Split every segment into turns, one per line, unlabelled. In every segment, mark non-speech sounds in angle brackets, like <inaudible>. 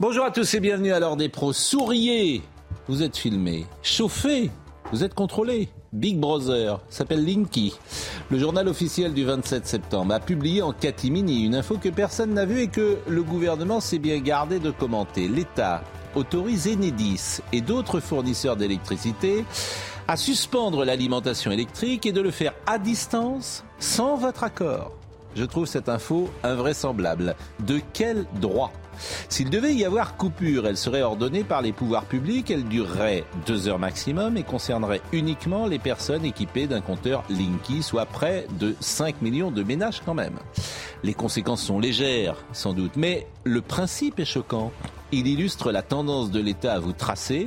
Bonjour à tous et bienvenue à l'heure des pros. Souriez, vous êtes filmé. Chauffez, vous êtes contrôlé. Big Brother s'appelle Linky. Le journal officiel du 27 septembre a publié en catimini une info que personne n'a vue et que le gouvernement s'est bien gardé de commenter. L'État autorise Enedis et d'autres fournisseurs d'électricité à suspendre l'alimentation électrique et de le faire à distance sans votre accord. Je trouve cette info invraisemblable. De quel droit? S'il devait y avoir coupure, elle serait ordonnée par les pouvoirs publics, elle durerait deux heures maximum et concernerait uniquement les personnes équipées d'un compteur Linky, soit près de 5 millions de ménages quand même. Les conséquences sont légères, sans doute, mais le principe est choquant. Il illustre la tendance de l'État à vous tracer,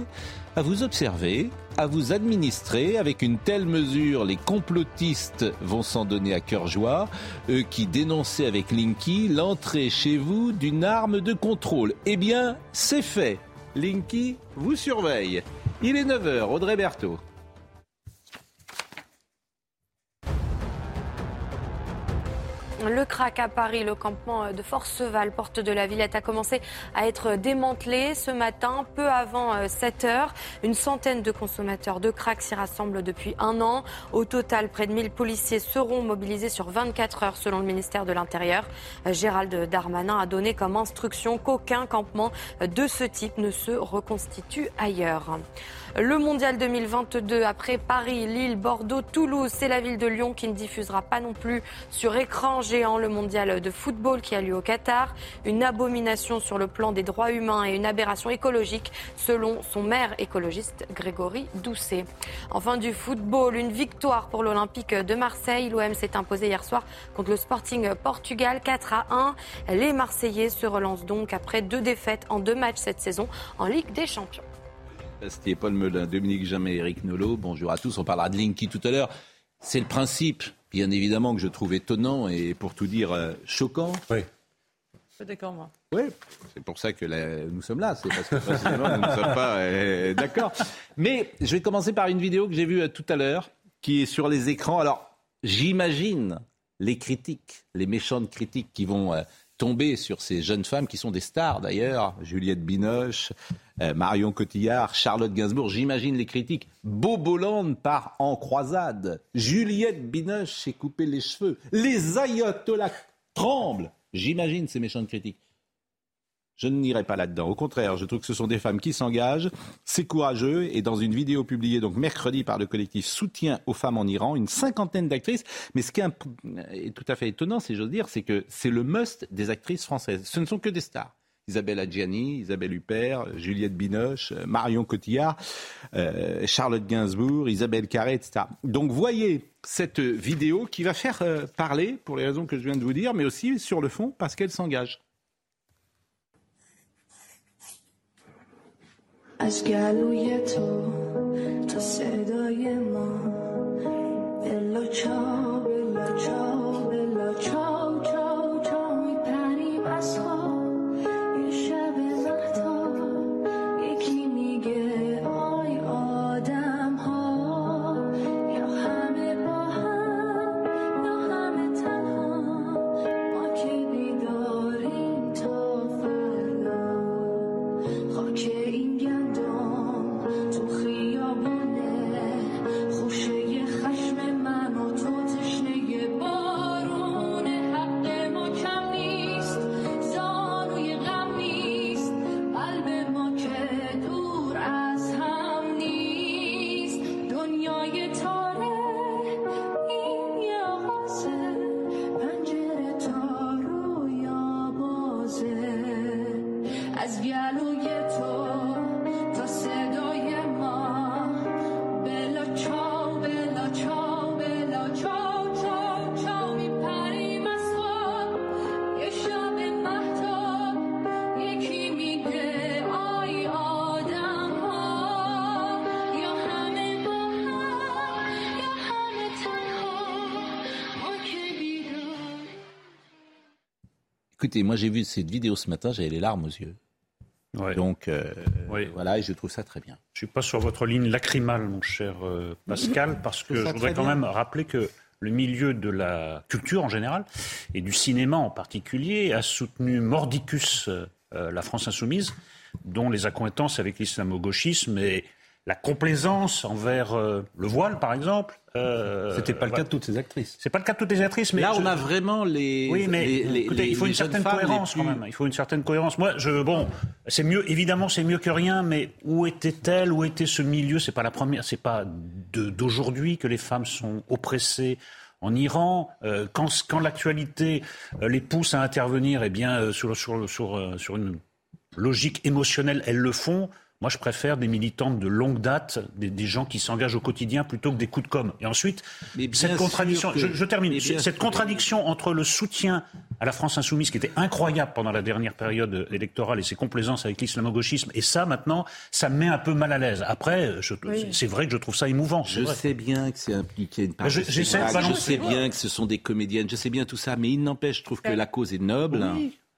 à vous observer, à vous administrer. Avec une telle mesure, les complotistes vont s'en donner à cœur joie, eux qui dénonçaient avec Linky l'entrée chez vous d'une arme de contrôle. Eh bien, c'est fait. Linky vous surveille. Il est 9h, Audrey Berthaud.
Le crack à Paris, le campement de Forceval, porte de la Villette, a commencé à être démantelé ce matin, peu avant 7 heures. Une centaine de consommateurs de crack s'y rassemblent depuis un an. Au total, près de 1000 policiers seront mobilisés sur 24 heures, selon le ministère de l'Intérieur. Gérald Darmanin a donné comme instruction qu'aucun campement de ce type ne se reconstitue ailleurs. Le mondial 2022 après Paris, Lille, Bordeaux, Toulouse, c'est la ville de Lyon qui ne diffusera pas non plus sur écran géant le mondial de football qui a lieu au Qatar. Une abomination sur le plan des droits humains et une aberration écologique selon son maire écologiste Grégory Doucet. Enfin du football, une victoire pour l'Olympique de Marseille. L'OM s'est imposé hier soir contre le Sporting Portugal 4 à 1. Les Marseillais se relancent donc après deux défaites en deux matchs cette saison en Ligue des Champions.
C'était Paul Melun, Dominique Jamais, Eric Nolot. Bonjour à tous. On parlera de Linky tout à l'heure. C'est le principe, bien évidemment, que je trouve étonnant et pour tout dire euh, choquant.
Oui.
Je suis d'accord, moi.
Oui, c'est pour ça que nous sommes là. C'est parce que précisément nous ne sommes pas euh, d'accord. Mais je vais commencer par une vidéo que j'ai vue euh, tout à l'heure, qui est sur les écrans. Alors, j'imagine les critiques, les méchantes critiques qui vont euh, tomber sur ces jeunes femmes qui sont des stars d'ailleurs, Juliette Binoche, euh, Marion Cotillard, Charlotte Gainsbourg, j'imagine les critiques. Boboland part en croisade, Juliette Binoche s'est coupé les cheveux, les ayatollahs tremblent, j'imagine ces méchantes critiques. Je n'irai pas là-dedans. Au contraire, je trouve que ce sont des femmes qui s'engagent, c'est courageux. Et dans une vidéo publiée mercredi par le collectif Soutien aux femmes en Iran, une cinquantaine d'actrices. Mais ce qui est tout à fait étonnant, si j'ose dire, c'est que c'est le must des actrices françaises. Ce ne sont que des stars. Isabelle Adjani, Isabelle Huppert, Juliette Binoche, euh, Marion Cotillard, euh, Charlotte Gainsbourg, Isabelle Carré, etc. Donc voyez cette vidéo qui va faire euh, parler, pour les raisons que je viens de vous dire, mais aussi sur le fond parce qu'elle s'engage.
از گلوی تو تا صدای ما. بلا چاو بلا چاو بلا چاو چاو چاو میپریم از خواب
Écoutez, moi j'ai vu cette vidéo ce matin, j'avais les larmes aux yeux.
Ouais.
Donc euh, voilà, et je trouve ça très bien.
Je suis pas sur votre ligne lacrymale, mon cher euh, Pascal, <laughs> parce que je voudrais quand
bien.
même rappeler que le milieu de la culture en général et du cinéma en particulier a soutenu mordicus euh, la France insoumise, dont les accointances avec l'islamo-gauchisme et la complaisance envers euh, le voile, par exemple. euh,
C'était pas le cas
voilà.
de toutes ces actrices.
C'est pas le cas de toutes les actrices, mais
Là,
je-
on a vraiment les.
oui, mais
les- les-
écoutez, il faut une certaine cohérence
plus-
quand même. Il faut une certaine cohérence. Moi, je bon, c'est mieux. Évidemment, c'est mieux que rien. Mais où était-elle Où était ce milieu? C'est pas la première. C'est pas d'aujourd'hui que les femmes sont oppressées. En Iran, euh, quand, quand l'actualité euh, les pousse à intervenir, eh bien, euh, sur, sur, sur, euh, sur une logique émotionnelle, elles le font. Moi, je préfère des militantes de longue date, des, des gens qui s'engagent au quotidien plutôt que des coups de com. Et ensuite, cette contradiction,
que-
je, je termine, cette contradiction entre le soutien à la France insoumise, qui était incroyable pendant la dernière période électorale, et ses complaisances avec l'islamo-gauchisme, et ça, maintenant, ça me met un peu mal à l'aise. Après, c'est vrai que je trouve ça émouvant.
Je
vrai.
sais bien que c'est impliqué une part
je-
de sais bien que ce sont des comédiennes, je sais bien tout ça, mais il n'empêche, je trouve que la cause est noble.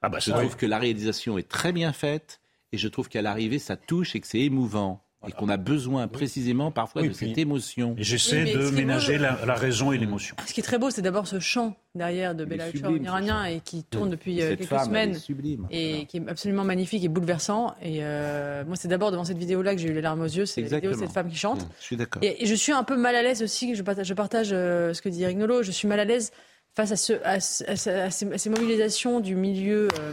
Ah bah,
Je trouve que la réalisation est très bien faite et je trouve qu'à l'arrivée, ça touche et que c'est émouvant. Et qu'on a besoin précisément parfois
Oui,
de
puis-
cette émotion.
Et j'essaie
Oui,
de ménager
beau-
la, la raison et l'émotion.
Ce qui est très beau, c'est d'abord ce chant derrière de Bella iranien, et qui tourne depuis euh,
Cette
quelques
femme, elle
semaines.
est sublime.
Et
Voilà.
qui est absolument magnifique et bouleversant. Et euh, moi, c'est d'abord devant cette vidéo-là que j'ai eu les larmes aux yeux. C'est la vidéo de
Exactement.
cette femme qui chante.
Mmh, Je suis d'accord.
Et, et je suis un peu mal à l'aise aussi, je partage, je partage euh, ce que dit Eric Nolot, je suis mal à l'aise face à, ce, à, ce- à ce- à ces, à ces mobilisations du milieu euh,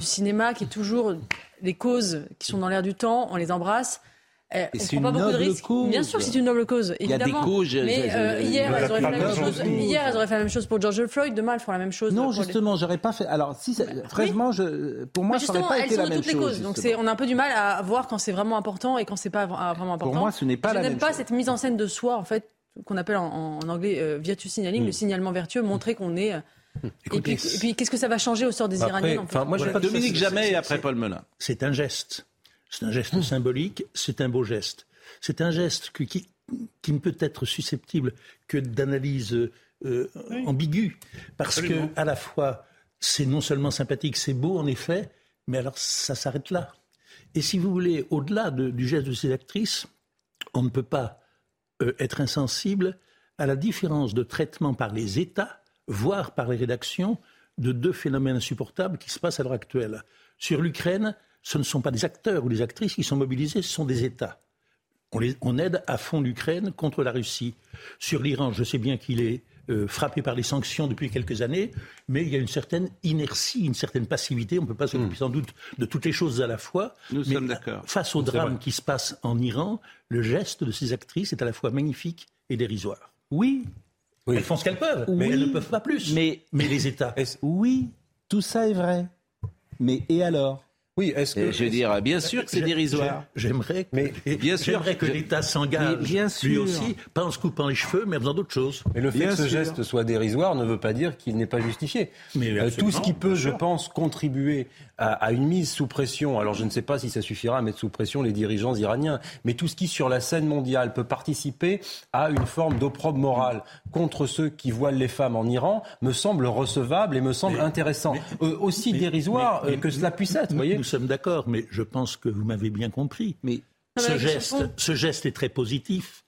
du cinéma qui est toujours les causes qui sont dans l'air du temps, on les embrasse. Euh,
Et
on
c'est
prend pas
une
beaucoup de
noble
risques.
cause.
Bien sûr que c'est une noble cause,
Il y a des
évidemment.
causes, je-
Mais
je-
euh,
je-
hier, elles auraient fait la même chose.
des causes.
Hier, elles auraient fait la même chose pour George Floyd. Demain, elles feront la même chose.
Non,
pour les-
justement, j'aurais pas fait. Alors, si, ça- franchement, je, pour moi, ça aurait
justement,
pas
elles
été
sont
la
de
même
toutes les
chose.
causes. Donc
justement.
c'est, on a un peu du mal à voir quand c'est vraiment important et quand c'est pas vra- vraiment important.
moi, ce n'est pas
Je
la
n'aime
même
pas
chose.
cette mise en scène de soi, en fait, qu'on appelle en, en anglais euh, virtue signaling,
Hmm.
le signalement vertueux, montrer qu'on est. et, puis, qu'est-ce que ça va changer au sort des
Après,
Iraniennes en fait
enfin, moi, je
Voilà.
pas
Dominique Jamais et après Paul Melun.
C'est un geste. C'est un geste symbolique, c'est un beau geste. C'est un geste que- qui, qui ne peut être susceptible que d'analyse euh, ambiguë. Parce
Absolument.
que, à la fois, c'est non seulement sympathique, c'est beau en effet, mais alors ça s'arrête là. Et si vous voulez, au-delà de- du geste de ces actrices, on ne peut pas euh, être insensible à la différence de traitement par les États, voire par les rédactions, de deux phénomènes insupportables qui se passent à l'heure actuelle. Sur l'Ukraine, ce ne sont pas des acteurs ou des actrices qui sont mobilisés, ce sont des États. On, les- on aide à fond l'Ukraine contre la Russie. Sur l'Iran, je sais bien qu'il est euh, frappé par les sanctions depuis quelques années, mais il y a une certaine inertie, une certaine passivité. On ne peut pas s'occuper sans doute de toutes les choses à la fois.
Nous
mais
sommes d'accord.
Face au drame qui se passe en Iran, le geste de ces actrices est à la fois magnifique et dérisoire.
Oui,
Oui.
Elles font ce qu'elles peuvent, mais elles ne peuvent pas plus.
mais
Mais les États.
Oui, tout ça est vrai. Mais et alors?
Oui, est-ce que.
Je veux dire, bien sûr que c'est dérisoire.
j'ai- J'aimerais que,
Mais-
Bien sûr.
j'aimerais que l'État s'engage,
Mais bien
lui
sûr.
aussi, pas en se coupant les cheveux, mais en faisant d'autres choses.
Mais le fait
Bien
que ce
sûr.
geste soit dérisoire ne veut pas dire qu'il n'est pas justifié.
Mais
Euh, tout ce qui peut, je pense, contribuer à, à une mise sous pression, alors je ne sais pas si ça suffira à mettre sous pression les dirigeants iraniens, mais tout ce qui, sur la scène mondiale, peut participer à une forme d'opprobre morale contre ceux qui voilent les femmes en Iran, me semble recevable et me semble
Mais-
intéressant. Euh, aussi
Mais-
dérisoire
mais-
euh, que cela puisse être, vous voyez
nous sommes d'accord, mais je pense que vous m'avez bien compris.
Mais
geste, ce geste est très positif.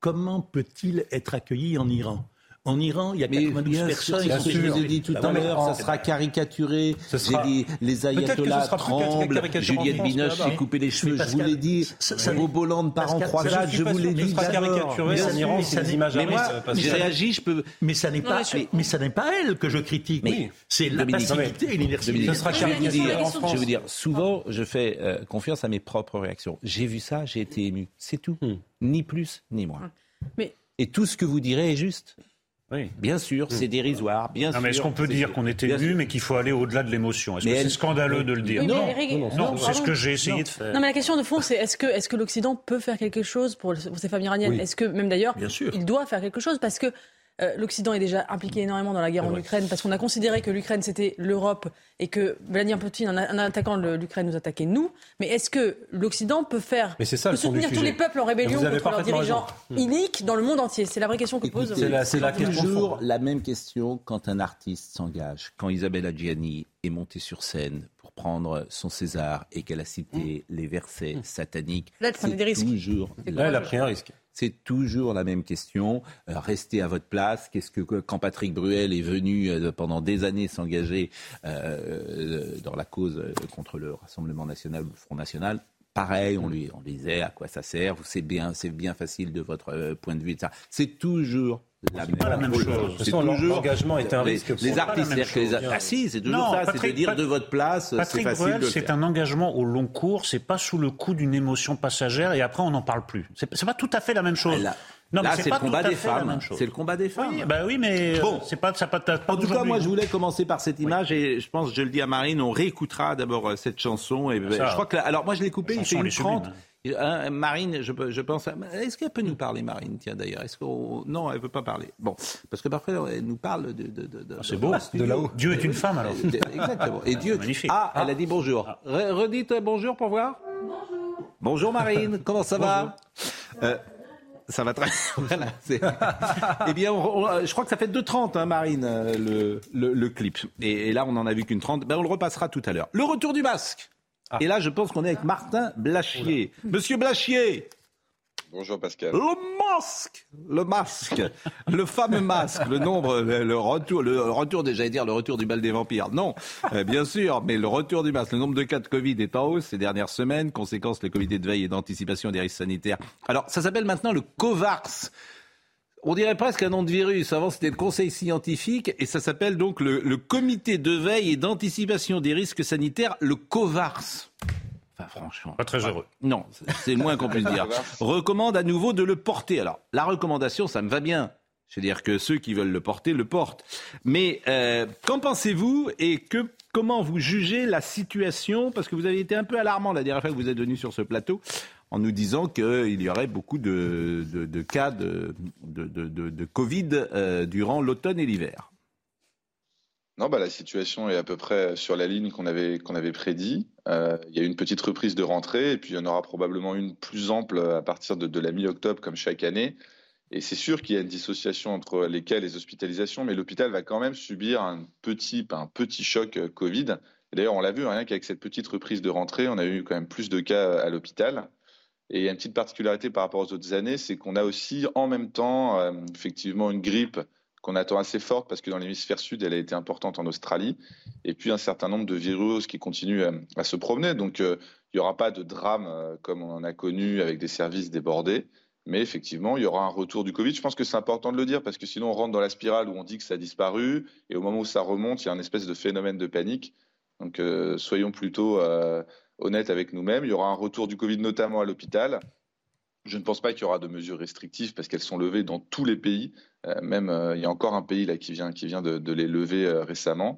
Comment peut-il être accueilli en Iran? En Iran, il y a
Mais
92
bien
personnes.
bien
ce que
sûr.
je vous ai dit tout
Bah
à l'heure, ça sera caricaturé.
Ce sera-
J'ai dit, les ayatollahs tremblent, Juliette Binoche s'est coupé les cheveux, je vous l'ai dit.
ça- ça-
Vos Bolland part en croisade,
ça, je
vous l'ai dit
ce sera caricaturé en. Iran,
ça n'est-
images à
Mais moi, j'ai réagi, je peux.
Mais ça n'est pas,
mais
ça n'est pas elle que je critique.
Mais-
c'est la passivité et l'inertie.
Ce sera caricaturé
je vais vous dire, souvent, je fais euh, confiance à mes propres réactions. J'ai vu ça, j'ai été ému. C'est tout.
Hmm.
Ni plus, ni moins.
Mais
Et tout ce que vous direz est juste.
Oui.
Bien sûr, c'est dérisoire. Bien
Non,
sûr.
mais est-ce qu'on peut dire qu'on est
Bien
ému,
sûr.
mais qu'il faut aller au-delà de l'émotion? Est-ce
Mais
que c'est scandaleux de le dire?
Oui,
Non,
non, non,
non,
non,
c'est ce que j'ai essayé de faire.
Non, mais la question de fond, c'est est-ce que, est-ce que l'Occident peut faire quelque chose pour, pour ces femmes iraniennes?
Oui.
Est-ce que, même d'ailleurs,
Bien sûr.
il doit faire quelque chose? Parce que euh, l'Occident est déjà impliqué énormément dans la guerre en Ukraine parce qu'on a considéré que l'Ukraine c'était l'Europe et que Vladimir Poutine, en, attaquant l'Ukraine, nous attaquait nous. Mais est-ce que l'Occident peut faire
Mais c'est ça
peut soutenir tous les peuples en rébellion contre leurs dirigeants
raison.
iniques dans le monde entier? C'est la vraie question que pose.
Écoutez,
C'est la- la
toujours la même question quand un artiste s'engage. Quand Isabelle Adjani est montée sur scène pour prendre son César et qu'elle a cité les versets sataniques,
Là,
c'est toujours
Là, elle a pris un risque.
C'est toujours la même question. Euh, restez à votre place. Qu'est-ce que quand Patrick Bruel est venu euh, pendant des années s'engager euh, dans la cause contre le Rassemblement national le Front national Pareil, on lui, on lui disait à quoi ça sert. C'est bien, c'est bien facile de votre euh, point de vue. etc. C'est toujours la même,
pas la même chose.
C'est toujours-
l'engagement est un risque
Les artistes, c'est-à-dire que les ah si, c'est toujours
Non,
ça. C'est de dire
Pat-
de votre place, c'est
Patrick
facile
Bruel,
de le
c'est
faire.
un engagement au long cours, c'est pas sous le coup d'une émotion passagère et après on n'en parle plus. C'est c'est pas tout à fait la même chose.
Là,
non, mais
là,
c'est
le combat des femmes.
même chose.
C'est le combat des femmes.
Oui, bah oui, mais
Bon.
bon. c'est pas, ça pas, pas
En tout cas, moi, je voulais commencer par cette image et je pense, je le dis à Marine, on réécoutera d'abord euh, cette chanson. Et
Ça,
je crois que, alors moi, je l'ai coupée, il fait une
est sublime,
30. Hein, Marine, je, pense. à- Est-ce qu'elle peut nous parler, Marine Tiens, d'ailleurs, est-ce qu'on non, elle veut pas parler. Bon, parce que parfois, elle nous parle de. de, de, de-
Ah, c'est beau.
de
là-haut.
Dieu est une femme alors.
Euh, Exactement. Et Dieu. <laughs>
Magnifique.
Ah, elle a dit bonjour. Re- Redites euh, bonjour pour voir. Bonjour. Bonjour Marine. Comment ça va? Euh, Ça va très <laughs> voilà, Eh bien, on- on- je crois que ça fait 2h30, hein, Marine, euh, le, le, le clip. Et, et là, on en a vu qu'une 30. Ben, on le repassera tout à l'heure. Le retour du masque. Et là, je pense qu'on est avec Martin Blachier. Monsieur Blachier,
Bonjour Pascal.
le masque, le masque, le fameux masque, le nombre, le, retour, le retour, déjà dire le retour du bal des vampires. Non, euh, bien sûr, mais le retour du masque, le nombre de cas de Covid est en hausse ces dernières semaines, conséquence le comité de veille et d'anticipation des risques sanitaires. Alors, ça s'appelle maintenant le COVARS. On dirait presque un nom de virus. Avant, c'était le Conseil scientifique et ça s'appelle donc le Comité de veille et d'anticipation des risques sanitaires, le COVARS. Enfin, franchement.
Pas très heureux.
Non, c'est le moins qu'on puisse dire. <laughs> Recommande à nouveau de le porter. Alors, la recommandation, ça me va bien. C'est-à-dire que ceux qui veulent le porter, le portent. Mais euh, qu'en pensez-vous et que, comment vous jugez la situation? Parce que vous avez été un peu alarmant la dernière fois que vous êtes venu sur ce plateau en nous disant qu'il y aurait beaucoup de, de- de cas de, de, de- de- de Covid euh, durant l'automne et l'hiver.
Non, bah, la situation est à peu près sur la ligne qu'on avait, qu'on avait prédit. Euh, il y a une petite reprise de rentrée et puis il y en aura probablement une plus ample à partir de, la mi-octobre comme chaque année. Et c'est sûr qu'il y a une dissociation entre les cas et les hospitalisations, mais l'hôpital va quand même subir un petit, un petit choc euh, Covid. D'ailleurs, on l'a vu, hein, rien qu'avec cette petite reprise de rentrée, on a eu quand même plus de cas à l'hôpital. Et il y a une petite particularité par rapport aux autres années, c'est qu'on a aussi en même temps euh, effectivement une grippe qu'on attend assez forte parce que dans l'hémisphère sud, elle a été importante en Australie, et puis un certain nombre de virus qui continuent euh, à se promener. Donc euh, il n'y aura pas de drame euh, comme on en a connu avec des services débordés, mais effectivement, il y aura un retour du Covid. Je pense que c'est important de le dire parce que sinon on rentre dans la spirale où on dit que ça a disparu, et au moment où ça remonte, il y a un espèce de phénomène de panique. Donc soyons plutôt honnêtes avec nous-mêmes. Il y aura un retour du Covid, notamment à l'hôpital. Je ne pense pas qu'il y aura de mesures restrictives parce qu'elles sont levées dans tous les pays. Euh, même euh, il y a encore un pays là qui vient qui vient de, de les lever euh, récemment.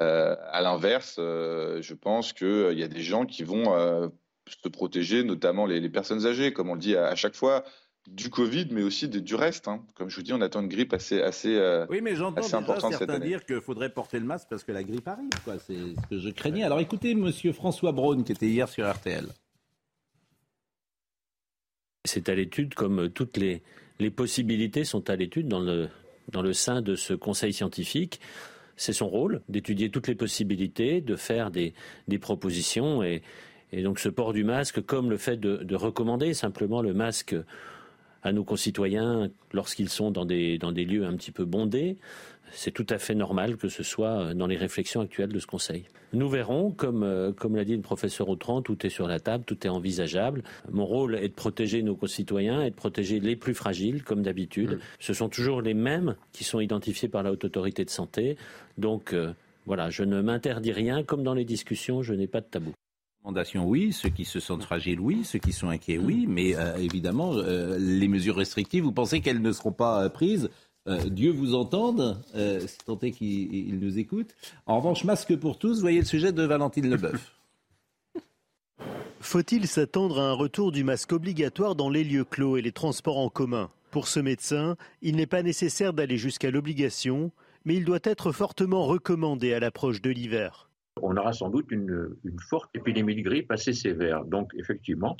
Euh, à l'inverse, euh, je pense qu'il y a des gens qui vont euh, se protéger, notamment les, les personnes âgées, comme on le dit à, à chaque fois, du Covid, mais aussi de- du reste. hein. Comme je vous dis, on attend une grippe assez assez. euh,
Oui, mais j'entends
assez
déjà
important cette
certains
année.
dire qu'il faudrait porter le masque parce que la grippe arrive. quoi. C'est ce que je craignais. Alors écoutez, Monsieur François Braun, qui était hier sur RTL.
C'est à l'étude comme toutes les, les possibilités sont à l'étude dans le, dans le sein de ce conseil scientifique. C'est son rôle d'étudier toutes les possibilités, de faire des, des propositions et, et donc ce port du masque, comme le fait de, de recommander simplement le masque à nos concitoyens lorsqu'ils sont dans des, dans des lieux un petit peu bondés, c'est tout à fait normal que ce soit dans les réflexions actuelles de ce Conseil. Nous verrons, comme, euh, comme l'a dit le professeur Autran, tout est sur la table, tout est envisageable. Mon rôle est de protéger nos concitoyens et de protéger les plus fragiles, comme d'habitude. Ce sont toujours les mêmes qui sont identifiés par la Haute Autorité de Santé. Donc, euh, voilà, je ne m'interdis rien. Comme dans les discussions, je n'ai pas de tabou.
Recommandations, oui. Ceux qui se sentent fragiles, oui. Ceux qui sont inquiets, oui. Mais euh, évidemment, euh, les mesures restrictives, vous pensez qu'elles ne seront pas euh, prises? Euh, Dieu vous entende, euh, si tant est qu'il il nous écoute. En revanche, masque pour tous, voyez le sujet de Valentine Leboeuf. <laughs>
Faut-il s'attendre à un retour du masque obligatoire dans les lieux clos et les transports en commun? Pour ce médecin, il n'est pas nécessaire d'aller jusqu'à l'obligation, mais il doit être fortement recommandé à l'approche de l'hiver.
On aura sans doute une, forte épidémie de grippe assez sévère. Donc effectivement,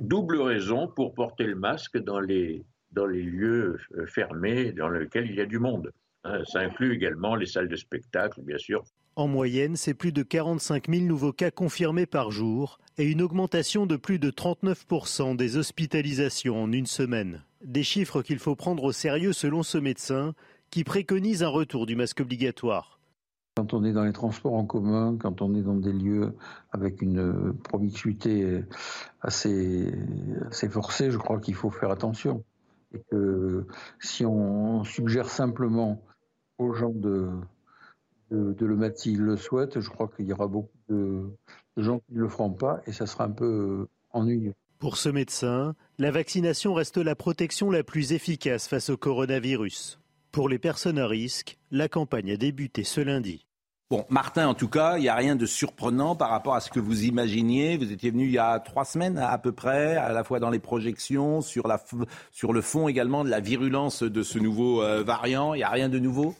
double raison pour porter le masque dans les, dans les lieux euh, fermés dans lesquels il y a du monde. Hein, Ça inclut également les salles de spectacle, bien sûr.
En moyenne, c'est plus de 45 000 nouveaux cas confirmés par jour et une augmentation de plus de 39% des hospitalisations en une semaine. Des chiffres qu'il faut prendre au sérieux selon ce médecin qui préconise un retour du masque obligatoire.
Quand on est dans les transports en commun, quand on est dans des lieux avec une promiscuité assez, assez forcée, je crois qu'il faut faire attention. Et que si on suggère simplement aux gens de, de, le mettre s'ils le souhaitent, je crois qu'il y aura beaucoup de, de gens qui ne le feront pas et ça sera un peu ennuyeux.
Pour ce médecin, la vaccination reste la protection la plus efficace face au coronavirus. Pour les personnes à risque, la campagne a débuté ce lundi.
Bon, Martin, en tout cas, il n'y a rien de surprenant par rapport à ce que vous imaginiez. Vous étiez venu il y a trois semaines à peu près, à la fois dans les projections, sur, la, sur le fond également de la virulence de ce nouveau euh, variant. Il n'y a rien de nouveau?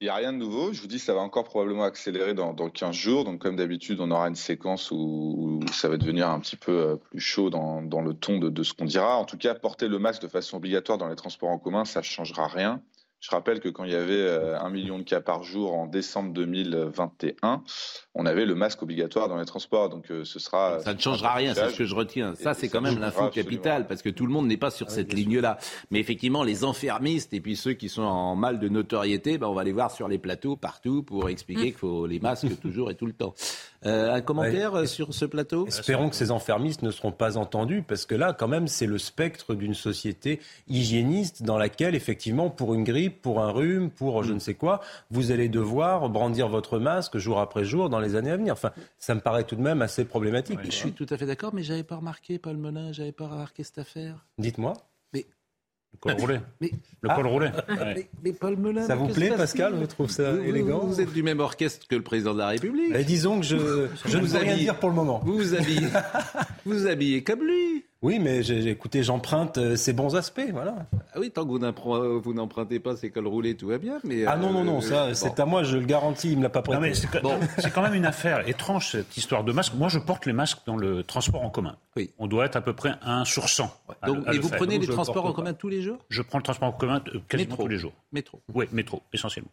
Il n'y a rien de nouveau. Je vous dis, ça va encore probablement accélérer dans, dans 15 jours. Donc, comme d'habitude, on aura une séquence où, où, ça va devenir un petit peu euh, plus chaud dans, dans le ton de, de ce qu'on dira. En tout cas, porter le masque de façon obligatoire dans les transports en commun, ça ne changera rien. Je rappelle que quand il y avait euh, un million de cas par jour en décembre 2021, on avait le masque obligatoire dans les transports. Donc euh, ce sera.
Ça ne changera rien, c'est ce que je retiens. Ça, c'est quand même l'info capitale, parce que tout le monde n'est pas sur cette ligne-là. Mais effectivement, les enfermistes et puis ceux qui sont en mal de notoriété, ben, on va les voir sur les plateaux partout pour expliquer qu'il faut les masques toujours et tout le temps. Euh, un commentaire ouais. sur ce plateau?
Espérons que ces enfermistes ne seront pas entendus, parce que là, quand même, c'est le spectre d'une société hygiéniste dans laquelle, effectivement, pour une grippe, pour un rhume, pour je ne sais quoi, vous allez devoir brandir votre masque jour après jour dans les années à venir. Enfin, ça me paraît tout de même assez problématique.
Je suis tout à fait d'accord, mais j'avais pas remarqué, Paul Melun, j'avais pas remarqué cette affaire.
Dites-moi.
Le col roulé. <laughs>
Mais,
le col
ah,
roulé. <laughs>
Mais, mais, Paul Melun.
Ça vous plaît, Pascal Vous trouvez ça
vous,
élégant
vous, vous, êtes du même orchestre que le président de la République.
Et disons que je, je ne veux rien dire pour le moment.
Vous vous habillez, vous, <laughs> vous habillez comme lui.
Oui, mais j'ai, écoutez, j'emprunte euh, ses bons aspects, voilà.
Ah oui, tant que vous, n'empruntez pas ses cols roulés, tout va bien. Mais
ah non, non, non, ça, bon. c'est à moi, je le garantis, il me l'a pas prêté.
Non, mais c'est, bon. quand même une affaire étrange, cette histoire de masque. Moi, je porte les masques dans le transport en commun.
Oui.
On doit être à peu près 1 sur 100.
À, Donc, et vous faire. prenez les transports en commun tous les jours
Je prends le transport en commun euh, quasiment
métro.
tous les jours.
Métro.
Oui, métro, essentiellement.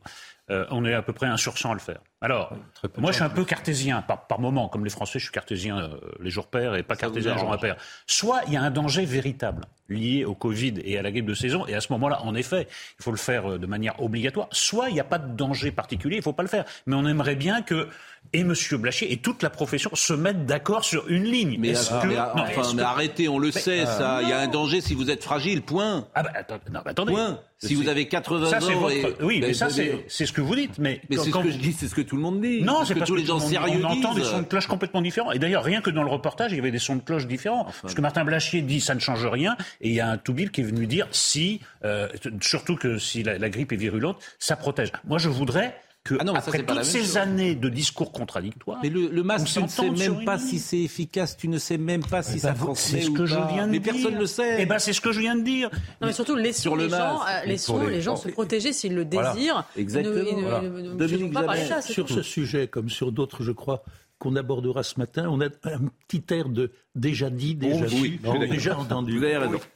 Euh, on est à peu près 1 sur 100 à le faire. Alors, moi, je suis un peu cartésien, par, par moment. Comme les Français, je suis cartésien euh, les jours pairs et pas Ça cartésien les jours impairs. Soit il y a un danger véritable lié au Covid et à la grippe de saison, et à ce moment-là, en effet, il faut le faire de manière obligatoire. Soit il n'y a pas de danger particulier, il ne faut pas le faire. Mais on aimerait bien que et M. Blachier et toute la profession se mettent d'accord sur une ligne.
Mais, que, mais, non, enfin, mais arrêtez, on le mais, sait, euh, ça. Il y a un danger si vous êtes fragile, point.
Ah bah, non, bah attendez.
Point. Si vous avez 80
ça,
ans.
Votre...
Et...
Oui, mais, mais ça, c'est ce que vous dites. Mais,
mais c'est ce que je dis, c'est ce que tout le monde dit.
Non, c'est
que
parce
tous
que
les gens sérieux
on
disent.
entend des sons de cloche complètement différents. Et d'ailleurs, rien que dans le reportage, il y avait des sons de cloche différents. Enfin, parce que Martin Blachier dit ça ne change rien. Et il y a un Toubil qui est venu dire si, euh, surtout que si la, la grippe est virulente, ça protège. Moi, je voudrais que
ah non,
après
ça,
toutes ces
chose.
années de discours contradictoires.
Mais le, le masque, tu ne sais même pas si c'est efficace, tu ne sais même pas si ça
C'est ce que je viens de
mais
dire.
Mais personne ne le sait.
Eh ben, c'est ce que je viens de dire.
Non, mais surtout, laissons
Sur le
les gens, euh, laissons les, les gens se protéger s'ils le désirent.
Voilà. Exactement.
Ça,
sur ce sujet, comme sur d'autres, je crois, qu'on abordera ce matin, on a un petit air de déjà dit, déjà
oh, oui,
déjà entendu.